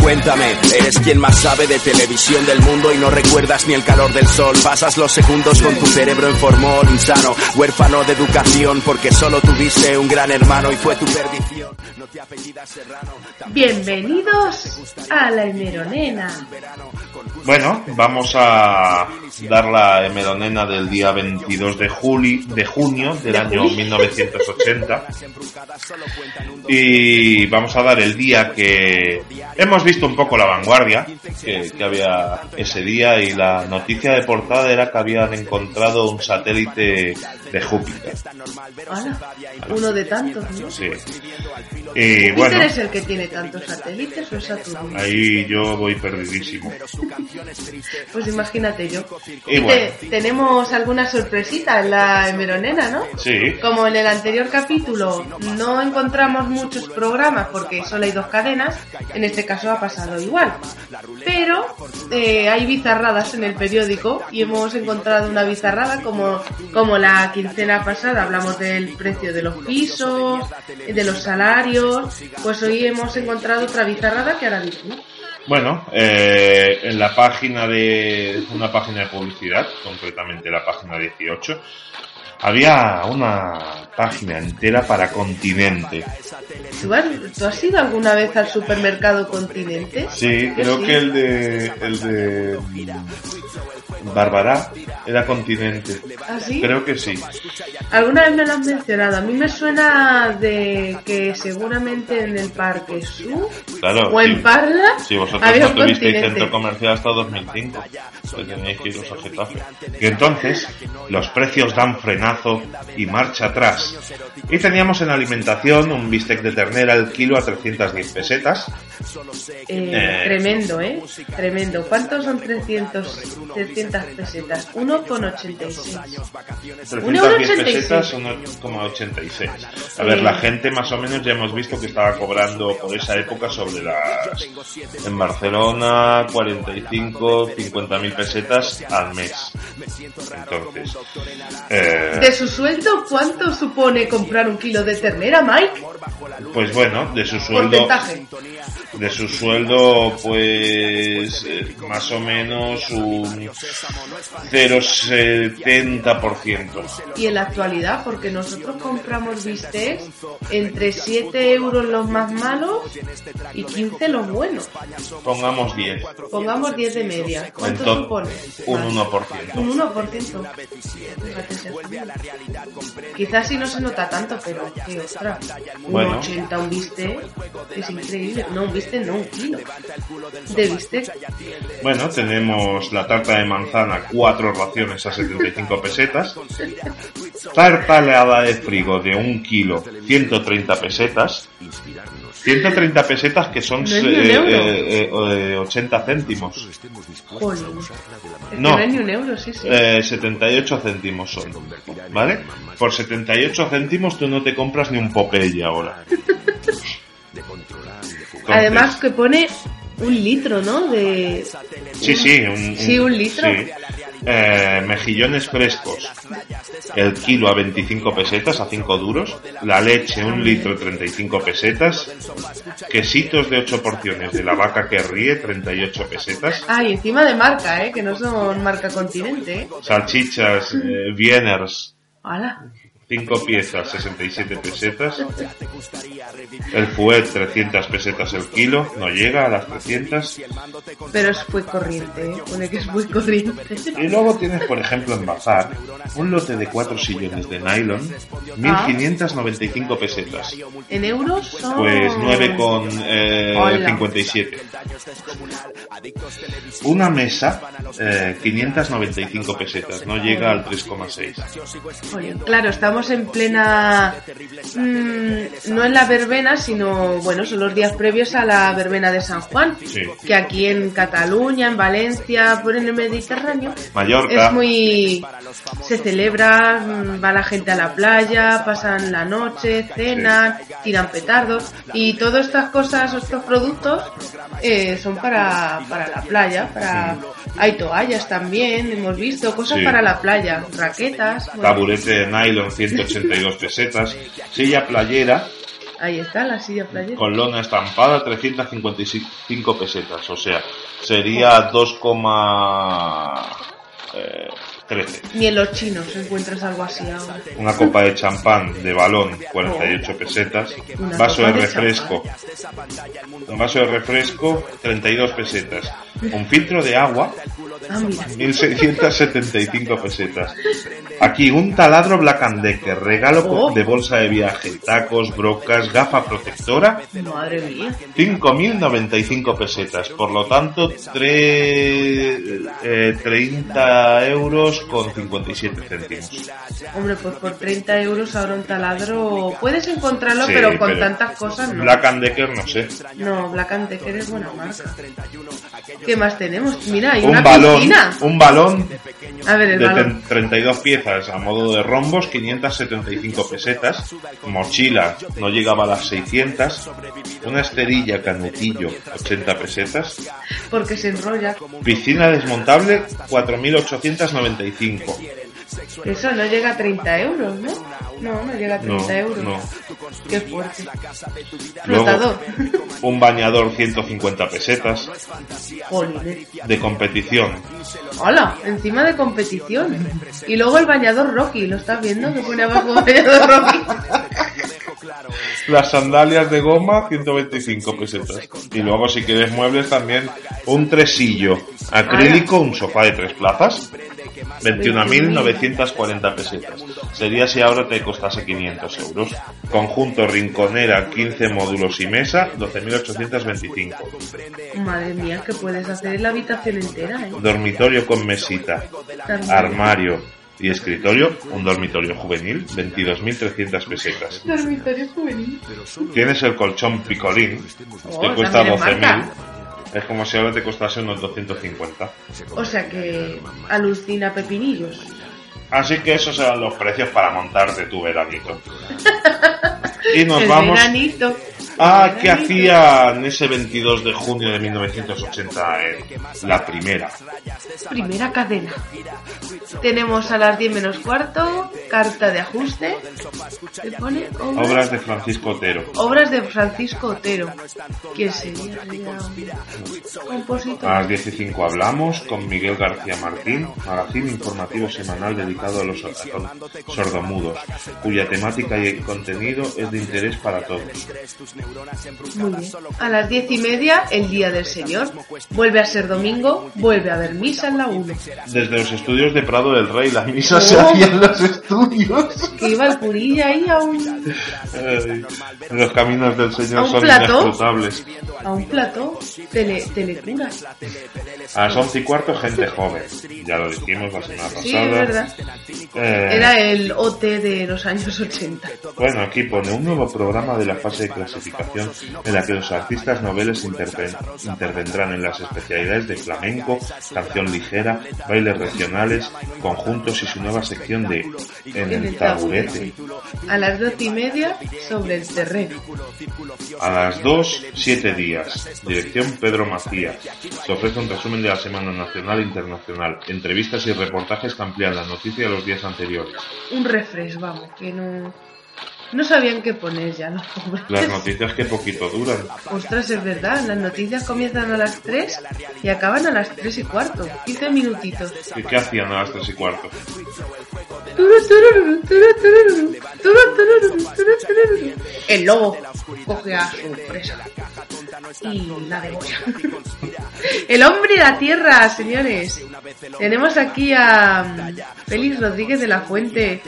Cuéntame, eres quien más sabe de televisión del mundo y no recuerdas ni el calor del sol. Pasas los segundos con tu cerebro en formol insano, huérfano de educación porque solo tuviste un gran hermano y fue tu perdición. No te apellidas Serrano. Bienvenidos a la hemeronena. Bueno, vamos a dar la hemeronena del día 22 de, juli, de junio del De año juli. 1980. Y vamos a dar el día que hemos visto un poco la vanguardia que, que había ese día y la noticia de portada era que habían encontrado un satélite de Júpiter. Hola. Uno de tantos, ¿no? Sí. Y ¿Júpiter bueno, es el que tiene tantos satélites o es Saturno? ahí yo voy perdidísimo. Pues imagínate yo. Y Y bueno. te- tenemos alguna sorpresita en la hemeronena, ¿no? Sí, Como en el anterior capítulo no encontramos muchos programas porque solo hay dos cadenas, en este caso ha pasado igual. Pero eh, hay bizarradas en el periódico y hemos encontrado una bizarrada como, como la quincena pasada hablamos del precio de los pisos, de los salarios, pues hoy hemos encontrado otra bizarrada que ahora ¿no? Bueno, eh, en la página de una página de publicidad, concretamente la página 18, había una página entera para continente. ¿Tú has, tú has ido alguna vez al supermercado Continente? Sí, creo sí. que el de el de Barbará era continente. ¿Ah, sí? Creo que sí. Alguna vez me lo han mencionado. A mí me suena de que seguramente en el Parque Sur Claro. o en sí. Parla Si vosotros había no tuvisteis centro comercial hasta 2005, pues tenéis que iros a Getafe. Y entonces, los precios dan frenazo y marcha atrás. Y teníamos en alimentación un bistec de ternera al kilo a 310 pesetas. Eh, Eh. Tremendo, ¿eh? Tremendo. ¿Cuántos son 300, 300 pesetas? 1,86. 310 1,86. pesetas, 1,86. A ver, la gente más o menos ya hemos visto que estaba cobrando por esa época sobre las... En Barcelona, 45, 50 mil pesetas al mes. Entonces... eh, De su sueldo, ¿cuánto supone comprar un kilo de ternera, Mike? Pues bueno, de su sueldo, Porcentaje. de su sueldo, pues eh, más o menos un 0,70%. Y en la actualidad, porque nosotros compramos bistecs entre 7 euros los más malos y 15 los buenos. Pongamos 10, Pongamos 10 de media. ¿Cuánto Entonces, supone? un Más. 1%. Un 1%. Fíjate, se- Quizás si no se nota tanto, pero qué otra. Un Bueno. 80 un bistec es increíble. No, un bistec no, un kilo. De bistec. Bueno, tenemos la tarta de manzana, cuatro raciones a 75 pesetas. Tarta helada de frigo de un kilo, 130 pesetas. 130 pesetas que son No es ni un eh, euro. eh, eh, 80 céntimos. Es No. que no es ni un euro, sí, sí. Eh, 78 céntimos son. ¿Vale? Por 78 céntimos tú no te compras ni un Popeye ahora. Entonces, Además que pone un litro, ¿no? De... Sí, sí, un, Sí, un litro. sí. Eh, mejillones frescos, el kilo a 25 pesetas, a 5 duros. La leche, un litro, 35 pesetas. Quesitos de 8 porciones de la vaca que ríe, 38 pesetas. Ah, y encima de marca, ¿eh? Que no son marca continente, ¿eh? Salchichas, eh, Wieners, ¡Hala! 5 piezas, 67 pesetas. El fuet, 300 pesetas el kilo, no llega a las 300. Pero es muy corriente, ¿eh? Pone que es muy corriente. Y luego tienes, por ejemplo, en Bazar, un lote de 4 sillones de nylon, 1595 pesetas. En euros son... Pues 9,57. Una mesa, eh, 595 pesetas, no llega al 3,6. Jolín, Claro, estamos en plena... mm, no en la verbena, sino, bueno, son los días previos a la verbena de San Juan. Sí. Que aquí en Cataluña, en Valencia, por en el Mediterráneo, Mallorca, es muy... Se celebra, mm, va la gente a la playa, pasan la noche, cenan, tiran petardos y todas estas cosas, estos productos eh, son para, para la playa, para... Hay toallas también, hemos visto, cosas para la playa, raquetas. bueno, taburete de nylon, 182 pesetas, silla playera ahí está la silla playera. con lona estampada, 355 pesetas, o sea, sería 2,13. Ni en los chinos encuentras algo así ahora. Una copa de champán de balón, 48 pesetas. Una Vaso de refresco. Un vaso de refresco, 32 pesetas. Un filtro de agua, Ah, mira. 1675 pesetas. Aquí un taladro Black and Decker, regalo Oh. de bolsa de viaje, tacos, brocas, gafa protectora, Madre mía. 5.095 pesetas. Por lo tanto, tre- eh, 30 euros con 57 céntimos. Hombre, pues por 30 euros ahora un taladro puedes encontrarlo, Sí, pero con pero tantas cosas no. Black and Decker, no sé. No, Black and Decker es buena marca. ¿Qué más tenemos? Mira, hay Un una balón, piscina. un balón A ver, el de balón. tre- 32 piezas a modo de rombos, 575 pesetas. Mochila no llegaba a las 600. Una esterilla canutillo, 80 pesetas. Porque se enrolla. Piscina desmontable, 4.895. Eso no llega a 30 euros, ¿no? No, no llega a 30 No, euros. no. Qué fuerte. Luego, Flotador. un bañador, 150 pesetas. Jolines. De competición. Hola, encima de competición. Y luego el bañador Rocky, ¿lo estás viendo? Que pone abajo bañador Rocky. Las sandalias de goma, 125 pesetas. Y luego, si quieres muebles, también un tresillo acrílico, un sofá de tres plazas, 21.940 pesetas. Sería si ahora te costase 500 euros. Conjunto rinconera, 15 módulos y mesa, 12.825. Madre mía, que puedes hacer en la habitación entera, ¿eh? Dormitorio con mesita, También. armario y escritorio, un dormitorio juvenil, 22.300 pesetas. Dormitorio juvenil. Tienes el colchón picolín, Oh, te cuesta también es 12.000. marca. Es como si ahora te costase unos 250. O sea que alucina pepinillos. Así que esos eran los precios para montarte tu veranito. Y nos el vamos veranito. A El qué hacían ese 22 de junio de 1980 en la primera. Primera cadena. Tenemos a las 10 menos cuarto, carta de ajuste. ¿Qué pone? Obras, Obras de Francisco Otero. obras de Francisco Otero. ¿Quién sería? Compositor. A las 15 hablamos con Miguel García Martín, magazine informativo semanal dedicado a los sordomudos, cuya temática y contenido es de interés para todos. Muy bien. A las 10 y media, el Día del Señor. Vuelve a ser domingo, vuelve a haber misa en la 1. Desde los estudios de Prado del Rey, la misa se Oh. hacía en los estudios. Que iba el curilla ahí a un, los caminos del ¿A Señor son plató? inescrutables. a un plató. Tele, telecura. A las 11 y cuarto, gente joven. Ya lo dijimos la semana pasada. Sí, es verdad. Eh, Era el OT de los años 80. Bueno, aquí pone un nuevo programa de la fase de clasificación en la que los artistas noveles interven- intervendrán en las especialidades de flamenco, canción ligera, bailes regionales, conjuntos y su nueva sección de En el taburete. A las doce y media, sobre el terreno. A las 2, 7 días. Dirección Pedro Macías. Se ofrece un resumen de la Semana Nacional e Internacional, entrevistas y reportajes que amplían la noticia de los días anteriores. Un refresh, vamos, que no... No sabían qué poner ya, los pobres. Las noticias que poquito duran. Ostras, es verdad, las noticias comienzan a las 3 y acaban a las 3 y cuarto. 15 minutitos. ¿Y qué hacían a las 3 y cuarto? El lobo coge a su presa y la degolla. El hombre y la tierra, señores. Tenemos aquí a Félix Rodríguez de la Fuente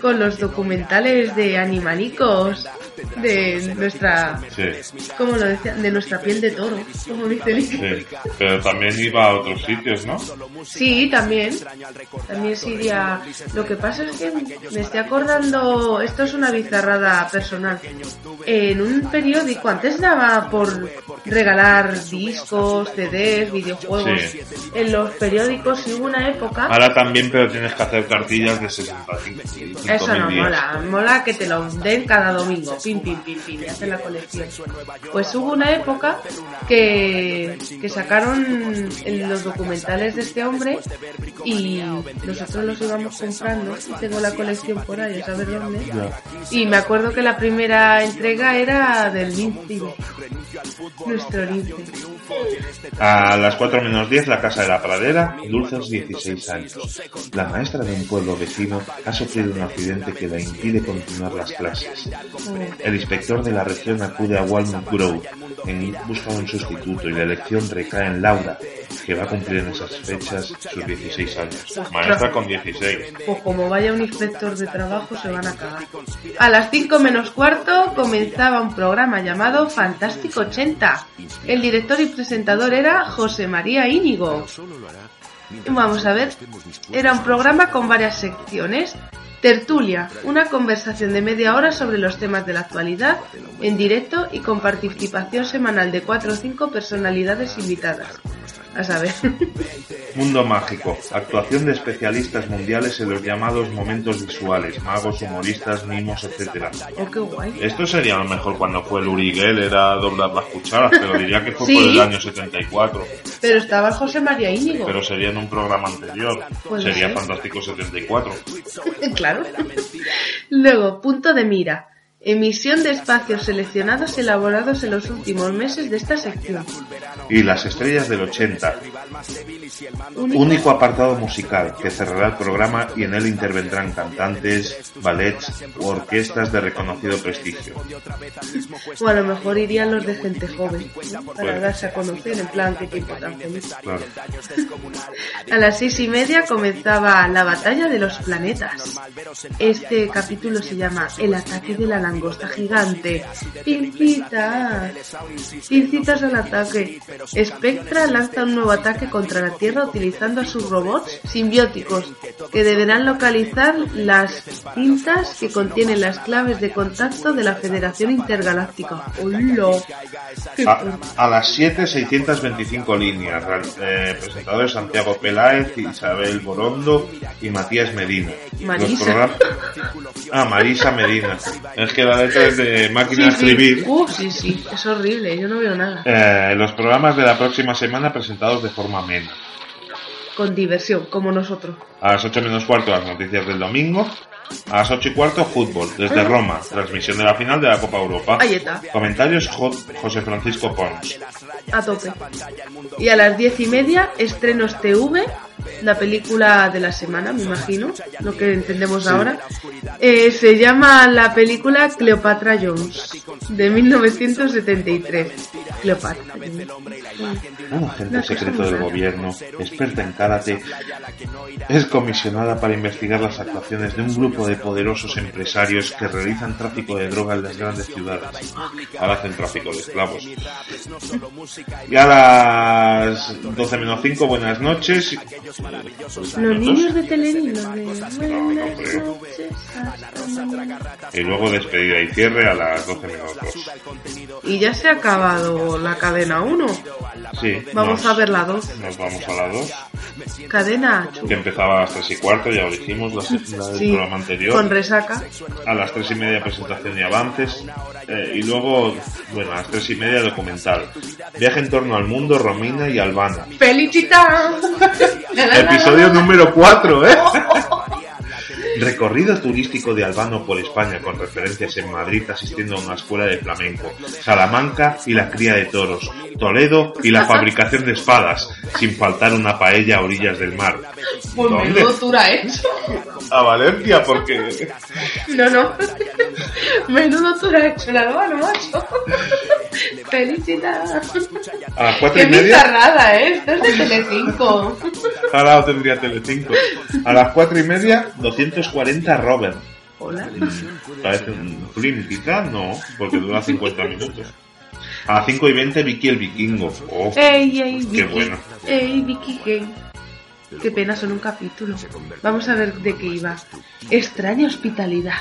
con los documentales de animalicos de nuestra, Sí, como lo decía, de nuestra piel de toro, como dice sí. Pero también iba a otros sitios, ¿no? Sí, también. También se iría. Lo que pasa es que me estoy acordando. Esto es una bizarrada personal. En un periódico, antes daba por regalar discos, CDs, videojuegos. Sí. En los periódicos hubo una época. Ahora también, pero tienes que hacer cartillas de 65 Eso no días. mola, mola que te lo den cada domingo, pim, pim, pim, pim, y hacen la colección. Pues hubo una época que, que sacaron los documentales de este hombre y nosotros los íbamos comprando y tengo la colección por ahí, a saber dónde. Y me acuerdo que la primera entrega era del Lince, nuestro Lince. A las 4 menos 10, la Casa de la Pradera, Dulces 16 años. La maestra de un pueblo vecino ha sufrido un accidente que le impide continuar las clases. El inspector de la región acude a Walnut Grove en busca de un sustituto y la elección recae en Laura, que va a cumplir en esas fechas sus 16 años. Maestra con 16. Pues como vaya un inspector de trabajo se van a cagar. A las 5 menos cuarto comenzaba un programa llamado Fantástico 80. El director y presentador era José María Íñigo. Vamos a ver, era un programa con varias secciones. Tertulia, una conversación de media hora sobre los temas de la actualidad, en directo y con participación semanal de 4 o 5 personalidades invitadas. A saber. Mundo mágico. Actuación de especialistas mundiales en los llamados momentos visuales, magos, humoristas, mimos, etc. Oh, qué guay. Esto sería a lo mejor cuando fue el Uriguel, era doblar las cucharas, pero diría que fue Sí. por el año 74. Pero estaba José María Íñigo. Pero sería en un programa anterior. Puede sería ser. Fantástico 74. claro. Luego, punto de mira. Emisión de espacios seleccionados elaborados en los últimos meses de esta sección. Y las estrellas del 80. Único apartado musical que cerrará el programa y en él intervendrán cantantes, ballets u orquestas de reconocido prestigio. O a lo mejor irían los de gente joven, para Bueno. darse a conocer en plan que tiempo tan feliz. Claro. A las seis y media comenzaba la batalla de los planetas. Este capítulo se llama El ataque de la langosta gigante. Pincitas. Pincitas al ataque. Spectra lanza un nuevo ataque contra la Tierra utilizando a sus robots simbióticos que deberán localizar las cintas que contienen las claves de contacto de la Federación Intergaláctica. ¡Hola! ¡Qué A, a las 7, 625 líneas. Eh, presentadores Santiago Peláez, Isabel Borondo y Matías Medina. Los Marisa. programas- Ah, Marisa Medina. Es que de máquina de Sí, sí. escribir. Uh, sí, sí, es horrible, yo no veo nada. Eh, los programas de la próxima semana presentados de forma amena. Con diversión, como nosotros. A las 8 menos cuarto las noticias del domingo. A las 8 y cuarto fútbol desde Roma. Transmisión de la final de la Copa Europa. Ahí está. Comentarios Jo- José Francisco Pons. A tope. Y a las diez y media, estrenos TV, la película de la semana, me imagino, lo que entendemos ahora. Eh, se llama la película Cleopatra Jones, de 1973. Cleopatra. Un agente secreto del gobierno, experta en karate, es comisionada para investigar las actuaciones de un grupo de poderosos empresarios que realizan tráfico de droga en las grandes ciudades. Ahora hacen tráfico de esclavos. Y a las 12 menos 5, buenas noches. Los niños de mañana. Y luego despedida y cierre a las 12 menos 2. Y ya se ha acabado la cadena 1. Sí, Vamos nos- a ver la 2. Nos vamos a la 2, Cadena que chula. empezaba las 3 y cuarto, ya lo dijimos, la, la del Sí, programa anterior. con resaca. a las tres y media presentación y avances eh, y luego bueno a las tres y media documental viaje en torno al mundo Romina y Albana ¡Felicita! episodio número 4 ¿eh? Recorrido turístico de Albano por España con referencias en Madrid asistiendo a una escuela de flamenco, Salamanca y la cría de toros, Toledo y la fabricación de espadas, sin faltar una paella a orillas del mar. Pues ¿Dónde? menudo tour ha hecho. A Valencia porque No, no. Menudo tour ha hecho el albano, macho. Felicidades. a las cuatro Qué y media bizarrada, ¿eh? Esto es de Telecinco. Ahora lo tendría Telecinco. A las cuatro y media, 240 Robert. Hola. Parece un quizá no, porque dura 50 minutos. A las 5 y 20, Vicky el Vikingo. Oh, Ey, ey, Vicky. Qué bueno. Ey, Vicky Gay. Qué pena, solo un capítulo. Vamos a ver de qué iba. Extraña hospitalidad.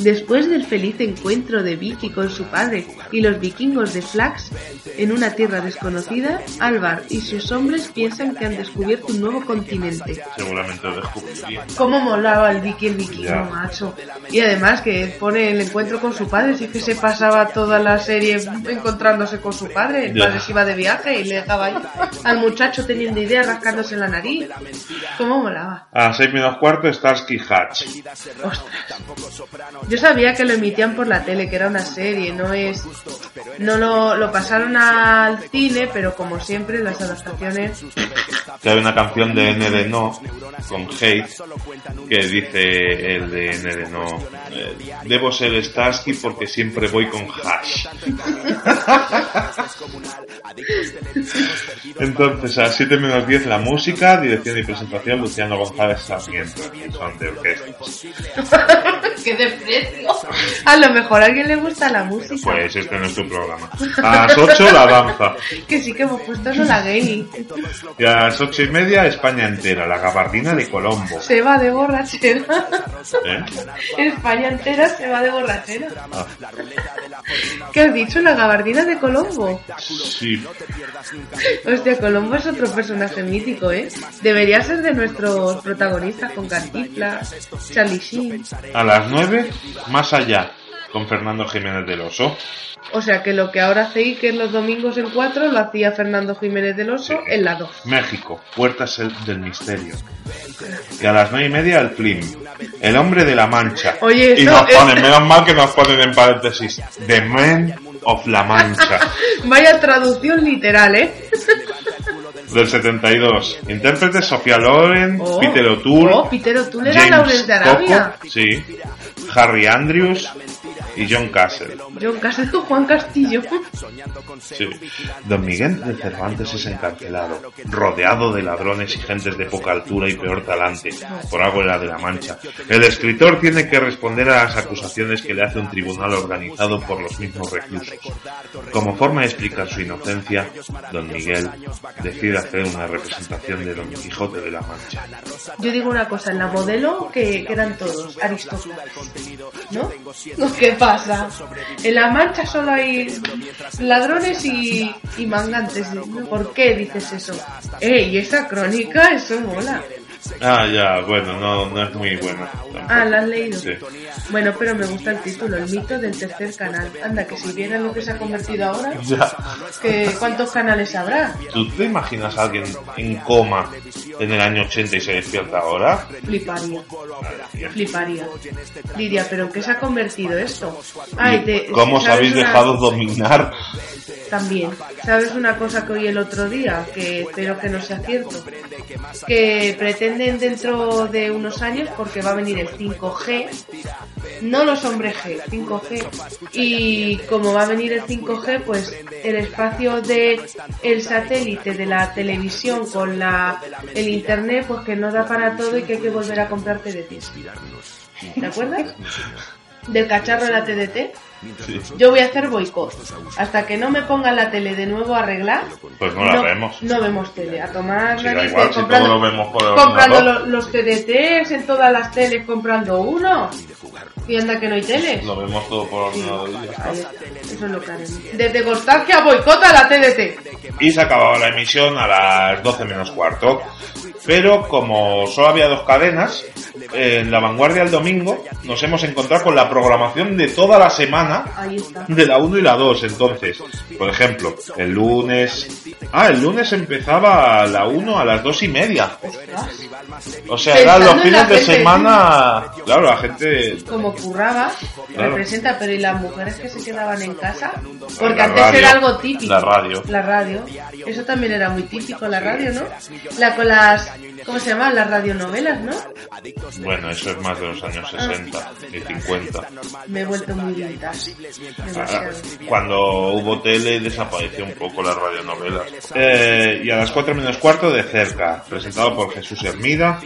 Después del feliz encuentro de Vicky con su padre y los vikingos de Flax en una tierra desconocida, Alvar y sus hombres piensan que han descubierto un nuevo continente. seguramente lo descubriría. Cómo molaba el Vicky el vikingo, Ya. macho. Y además que pone el encuentro con su padre, sí que se pasaba toda la serie encontrándose con su padre. El padre se iba de viaje y le dejaba ahí al muchacho teniendo idea rascándose la nariz. Cómo molaba. A las 6 menos cuarto, Starsky Hatch. Ostras. Yo sabía que lo emitían por la tele, que era una serie, no es... No lo, lo pasaron al cine, pero como siempre las adaptaciones... Que hay una canción de N de No, con Hate, que dice el de N de No. eh, Debo ser Starsky porque siempre voy con Hash. Entonces, a las 7 menos 10 la música, dirección y presentación Luciano González Sarmiento, que son de orquestas. ¡Qué desprecio! A lo mejor a alguien le gusta la música. Pues este no es tu programa. A las 8 la danza. Que sí que hemos puesto no la gay. Y a las 8 y media España entera, la gabardina de Colombo. Se va de borrachera. ¿Eh? España entera se va de borrachera. Ah, ¿Qué has dicho? La gabardina de Colombo. sí, Hostia, Colombo es otro personaje mítico, ¿eh? Debería ser de nuestros protagonistas con Cantinflas, Charlie Sheen. a las 9 más allá, con Fernando Jiménez del Oso. O sea que lo que ahora hace Iker los domingos en 4 lo hacía Fernando Jiménez del Oso en la 2. México, Puertas el- del Misterio. Y a las 9 y media el film. El hombre de la mancha. Oye, y eso nos es- ponen, menos mal que nos ponen en paréntesis, The Man of la Mancha, Vaya traducción literal, ¿eh? del 72. Intérpretes Sofía Loren, Oh. Peter O'Toole, Oh, Peter O'Toole era Lawrence de Arabia. Coco, sí, Harry Andrews y John Castle. John Castle, Juan Castillo. Sí. Don Miguel de Cervantes es encarcelado, rodeado de ladrones y gentes de poca altura y peor talante, por algo era de la Mancha. El escritor tiene que responder a las acusaciones que le hace un tribunal organizado por los mismos reclusos. Como forma de explicar su inocencia, Don Miguel decide hacer una representación de Don Quijote de la Mancha. Yo digo una cosa, en la modelo que, que eran todos aristócratas, ¿no? ¿Qué pasa? En la mancha solo hay ladrones y, y mangantes. ¿Por qué dices eso? ¡Eh! Y esa crónica, eso mola. Ah, ya, bueno, no, no es muy buena. Ah, ¿la has leído? Sí. Bueno, pero me gusta el título, el mito del tercer canal. Anda, que si vieran lo que se ha convertido ahora, Ya. que ¿cuántos canales habrá? ¿Tú te imaginas a alguien en coma en el año 80 y se despierta ahora? Fliparía, fliparía. Lidia, ¿pero qué se ha convertido esto? Ay, te, ¿Cómo os ¿sabes habéis una- dejado dominar? También. ¿Sabes una cosa que oí el otro día? Que espero que no sea cierto. Que pretenden dentro de unos años, porque va a venir el 5G, no los hombres G, 5G. Y como va a venir el 5G, pues el espacio de el satélite de la televisión con la el internet, pues que no da para todo y que hay que volver a comprar TDTs. ¿Te acuerdas? Del cacharro de la TDT. Sí. Yo voy a hacer boicot. Hasta que no me pongan la tele de nuevo a arreglar, Pues no la vemos. no vemos tele. A tomar Sí, igual, si comprando, lo vemos por comprando ordenador. lo- los TDTs en todas las teles, comprando uno. Y anda que no hay teles. Lo vemos todo por Sí, ordenador y ya está. ahí está. Eso es lo que haremos. Desde Constancia boicota la TDT. Y se acababa la emisión a las 12 menos cuarto. Pero como solo había dos cadenas, en la vanguardia el domingo nos hemos encontrado con la programación de toda la semana Ahí está. de la 1 y la 2. Entonces, por ejemplo, el lunes... Ah, el lunes empezaba la 1 a las 2 y media. O sea, Pensando eran los fines de semana... Claro, la gente... Como curraba, Claro. representa, pero ¿y las mujeres que se quedaban en casa? Porque La antes radio. era algo típico. La radio. La radio. Eso también era muy típico, la radio, ¿no? La con las, ¿cómo se llama? Las radionovelas, ¿no? Bueno, eso es más de los años 60 y 50. Me he vuelto muy vintage. Cuando hubo tele desapareció un poco las radionovelas. Eh, y a las 4 menos cuarto de cerca, presentado por Jesús Hermida.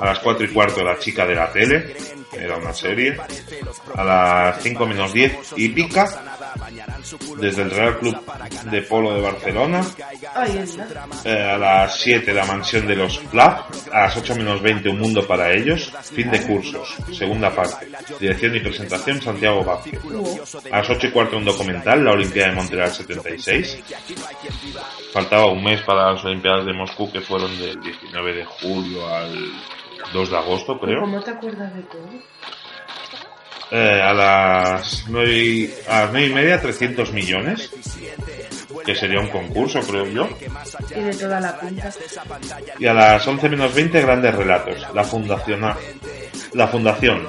A las 4 y cuarto La chica de la tele, era una serie. A las 5 menos 10 Hípica, desde el Real Club de Polo de Barcelona. Eh, a las 7 La mansión de los Flav. A las 8 menos 20 Un mundo para ellos. Fin de cursos, segunda parte. Dirección y presentación Santiago Vázquez. A las 8 y cuarto un documental, la Olimpiada de Montreal 76. Faltaba un mes para las Olimpiadas de Moscú que fueron del 19 de julio al 2 de agosto, creo. ¿Cómo te acuerdas de todo? Eh, a las 9 y, a las 9 y media 300 millones. Que sería un concurso, creo yo. Tiene toda la pinta. Y a las 11 menos 20 grandes relatos. La fundación A. La fundación.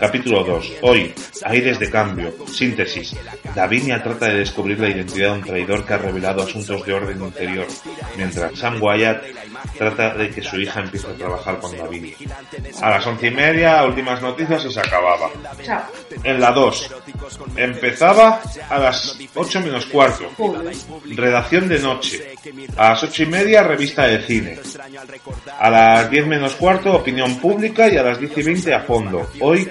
Capítulo 2. Hoy. Aires de cambio. Síntesis. Davinia trata de descubrir la identidad de un traidor que ha revelado asuntos de orden interior. Mientras Sam Wyatt trata de que su hija empiece a trabajar con Davinia. A las 11 y media, últimas noticias y se acababa. Chao. En la 2. Empezaba a las 8 menos cuarto. Redacción de noche. A las ocho y media, revista de cine. A las 10 menos cuarto, opinión pública y a las 10 y 20 a fondo. Hoy,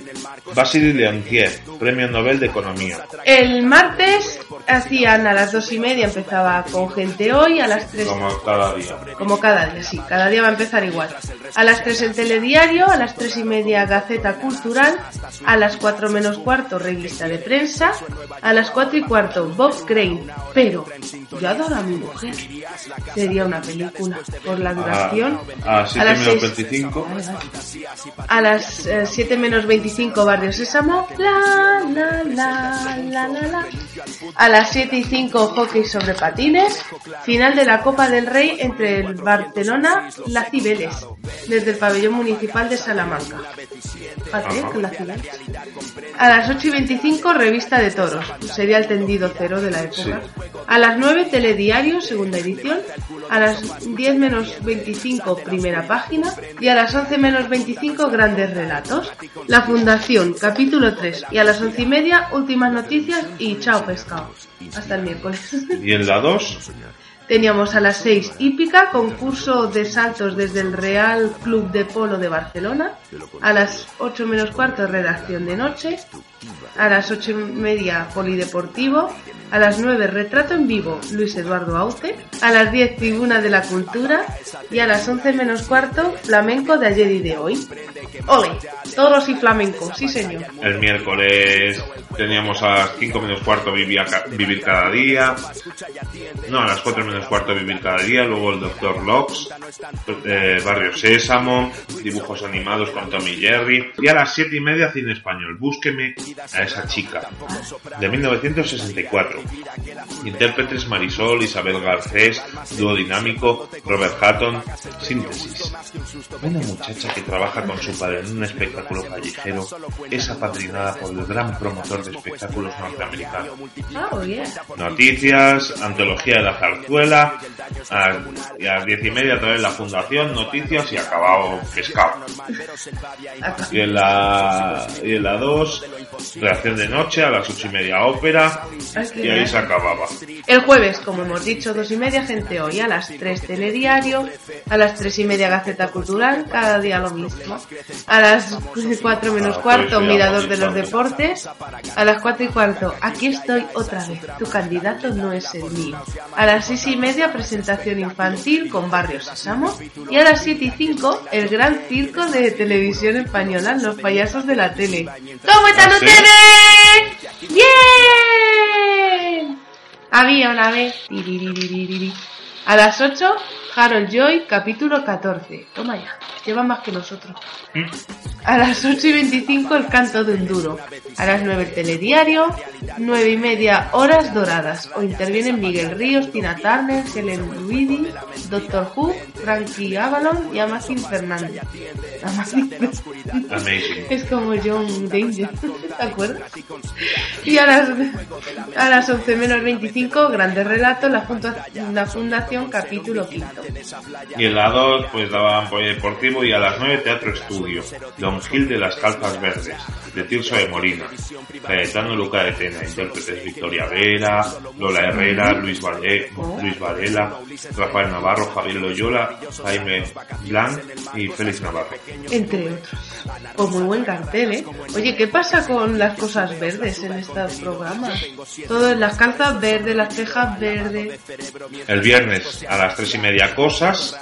Vasily Leontiev, Premio Nobel de Economía. El martes hacían a las dos y media, empezaba con gente hoy, a las tres Como cada día. Como cada día, sí, cada día va a empezar igual. A las 3 el telediario, a las 3 y media Gaceta Cultural, a las 4 menos cuarto revista de prensa, a las 4 y cuarto Bob Crane. Pero yo adoro a mi mujer. Sería una película por la duración. A, a 7 las menos seis- 25. Vale, vale. A las eh, 7 menos 25 Barrio Sésamo. La, la, la, la, la, la. A las 7 y 5 Hockey sobre patines. Final de la Copa del Rey entre el Barcelona y la Cibeles. desde el pabellón municipal de Salamanca. Que la ciudad. A las 8 y 25, revista de toros, sería el tendido cero de la época. A las 9, telediario, segunda edición. A las 10 menos 25, primera página. Y a las 11 menos 25, grandes relatos. La Fundación, capítulo 3. Y a las 11 y media, últimas noticias y chao pescado. Hasta el miércoles. Y en la 2, Teníamos a las 6 hípica, concurso de saltos desde el Real Club de Polo de Barcelona. A las 8 menos cuarto, redacción de noche. A las 8 y media, polideportivo. A las 9, retrato en vivo, Luis Eduardo Aute. A las 10, tribuna de la cultura. Y a las 11 menos cuarto, flamenco de ayer y de hoy. ¡Ole! Toros y flamenco, sí señor. el miércoles teníamos a las 5 menos cuarto vivía ca- vivir cada día. No, a las 4 menos cuarto vivir cada día. Luego el Dr. Locks, eh, Barrio Sésamo, dibujos animados con Tommy Jerry. Y a las 7 y media cine español. Búsqueme a esa chica. De 1964. Intérpretes Marisol, Isabel Garcés, dúo dinámico, Robert Hatton, síntesis. Una muchacha que trabaja con su padre en un espectáculo callejero es apadrinada por el gran promotor de espectáculos norteamericano. Oh, yeah. Noticias, antología de la zarzuela, a, y a las diez y media trae la fundación, noticias y acabado pescado. Y en la y en la dos, reacción de noche, a las ocho y media ópera, y ahí se acababa. El jueves, como hemos dicho, dos y media gente hoy, a las 3 telediario, a las tres y media Gaceta Cultural, cada día lo mismo. A las 4 menos Ah, cuarto, pues Mirador de los Deportes. A las 4 y cuarto, aquí estoy otra vez, tu candidato no es el mío. A las 6 y media, presentación infantil con Barrio Sésamo. Y a las 7 y 5, el gran circo de televisión española, los payasos de la tele. ¿Cómo están ¡Bien! Había una vez. A las 8, Harold Joy, capítulo 14. Toma ya, lleva más que nosotros. A las 8 y 25, el canto de un duro. A las 9, el telediario. 9 y media, horas doradas. O intervienen Miguel Ríos, Tina Turner, Helen Luidi, Doctor Who, Frankie Avalon y Amazing Fernández. Amazing es como John Danger, ¿te acuerdas? Y a las, a las 11 menos 25, grandes relatos, la, funda- la Fundación, capítulo quinto. Y en la 2 pues daban polideportivo y a las 9 teatro estudio. Don Gil de las Calzas Verdes, de Tirso de Molina. Cayetano Luca de Tena, intérpretes Victoria Vera, Lola Herrera, Luis, Vale- Luis Varela, Rafael Navarro, Javier Loyola, Jaime Blanc y Félix Navarro. Entre otros. Pues muy buen cartel, ¿eh? Oye, ¿qué pasa con las cosas verdes en estos programas? Todo en las calzas verdes, las cejas verdes. El viernes a las 3 y media cosas.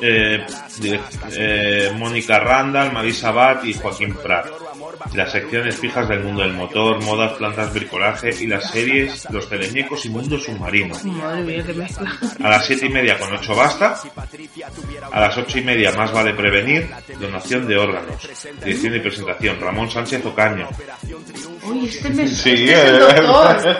eh, eh, Mónica Randall, Marisa Bat y Joaquín Prat. Las secciones fijas del mundo del motor, modas, plantas, bricolaje y las series Los teleñecos y Mundo Submarino. Madre mía, qué mezcla. A las 7 y media con 8 basta. A las 8 y media más vale prevenir. Donación de órganos. Dirección y presentación. Ramón Sánchez Ocaño. Uy, este, me... Sí, este es el eh. doctor.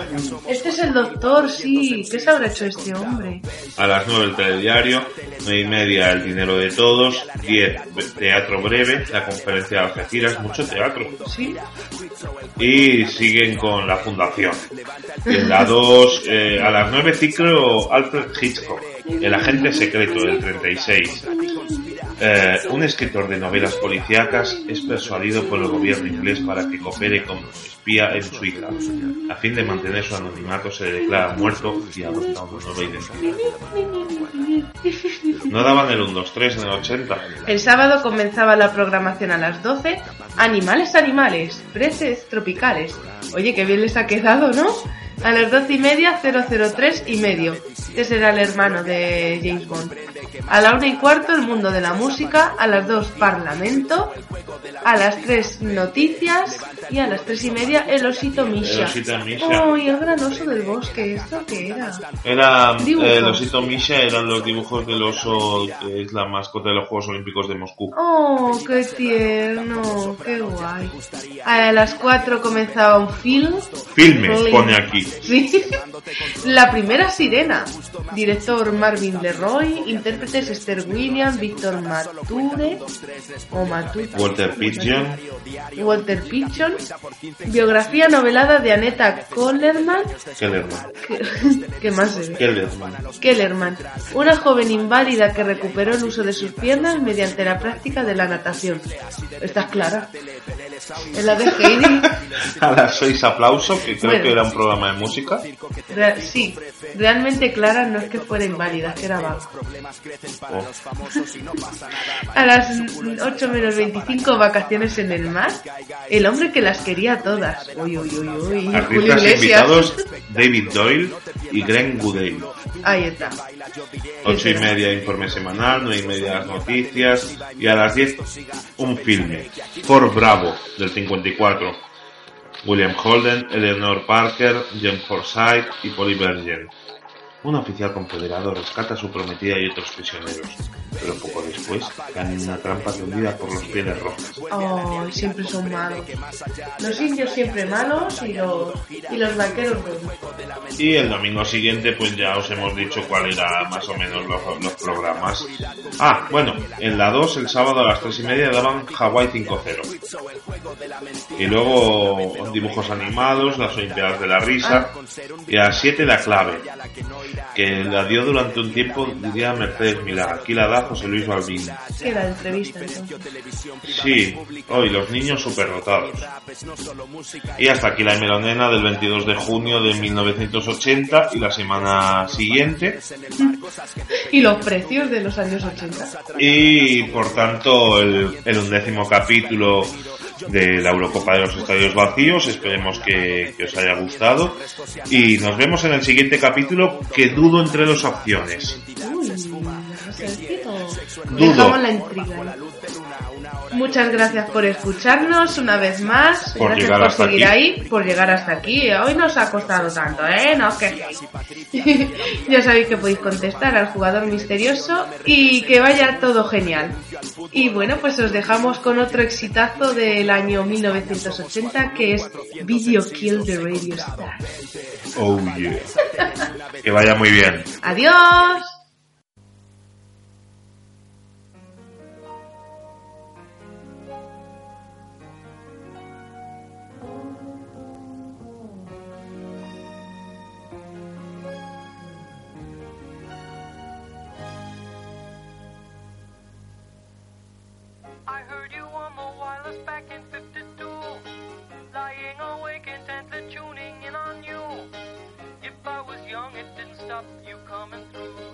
Este es el doctor, sí. ¿Qué se habrá hecho este hombre? A las 9 el telediario, 9 y media el dinero de todos, 10 teatro breve, la conferencia de Algeciras, mucho teatro. Sí. Y siguen con la fundación. En la 2, eh, a las 9 ciclo Alfred Hitchcock, el agente secreto del 36. Eh, un escritor de novelas policíacas es persuadido por el gobierno inglés para que coopere como espía en Suiza. A fin de mantener su anonimato se declara muerto y adopta una nueva identidad. No daban el 1, 2, 3 en el 80. El sábado comenzaba la programación a las 12. Animales, animales, preces tropicales. Oye, qué bien les ha quedado, ¿no? A las 12 y media, 003 y medio. Este será el hermano de James Bond. A la una y cuarto, el mundo de la música. A las 2, Parlamento. A las 3, noticias. Y a las 3 y media, el osito Misha. El osito Misha. ¡Ay, el gran oso del bosque! ¿Esto qué era? Era eh, el osito Misha, eran los dibujos del oso que es la mascota de los Juegos Olímpicos de Moscú. Oh, qué tierno, qué guay. A las 4 comenzaba un film. Filme, Film. pone aquí. Sí. La primera sirena. Director Marvin Leroy. Intérprete intérpretes Esther Williams, Víctor Mature o Mature, Walter Pidgeon, Walter Pidgeon, biografía novelada de Aneta Kellerman, Kellerman, que más? Kellerman, Kellerman, una joven inválida que recuperó el uso de sus piernas mediante la práctica de la natación. ¿Estás clara? En la de Heidi, a las seis aplauso, que creo Bueno. que era un programa de música. sí, realmente Clara no es que fuera inválida, que era vaga. Oh, A las 8 menos 25 vacaciones en el mar, el hombre que las quería todas. Uy, uy, uy, uy. Artistas invitados, David Doyle y Glenn Goodale. Ahí está. Ocho y media informe semanal, nueve y media las noticias y a las 10 un filme. Fort Bravo del 54. William Holden, Eleanor Parker, John Forsyth y Polly Bergen. Un oficial confederado rescata a su prometida y otros prisioneros, pero poco después caen en una trampa tendida por los pieles rojas. Oh, siempre son malos. Los indios siempre malos y los, y los vaqueros buenos. Y el domingo siguiente, pues ya os hemos dicho cuál era más o menos los, los programas. Ah, bueno, en la 2, el sábado a las 3 y media daban Hawaii 5-0. Y luego dibujos animados, las Olimpiadas de la Risa. Y a las 7 la clave, que la dio durante un tiempo, diría Mercedes Milá. Aquí la da José Luis Balbín. Que era entrevista entonces. Sí, hoy los niños superdotados. Y hasta aquí la Melonena del 22 de junio de 1980 y la semana siguiente. Y los precios de los años 80. Y por tanto el, el undécimo capítulo de la Eurocopa de los Estadios Vacíos. Esperemos que, que os haya gustado. Y nos vemos en el siguiente capítulo que dudo entre dos opciones. Uy, Dudo. Dejamos la intriga. Muchas gracias por escucharnos una vez más. Por gracias por seguir aquí. ahí, por llegar hasta aquí. Hoy nos ha costado tanto, ¿eh? No os quejéis. ya sabéis que podéis contestar al jugador misterioso y que vaya todo genial. Y bueno, pues os dejamos con otro exitazo del año 1980 que es Video Kill the Radio Star. Oh yeah. Que vaya muy bien. ¡Adiós! 1952. Lying awake intently tuning in on you. If I was young, it didn't stop you coming through.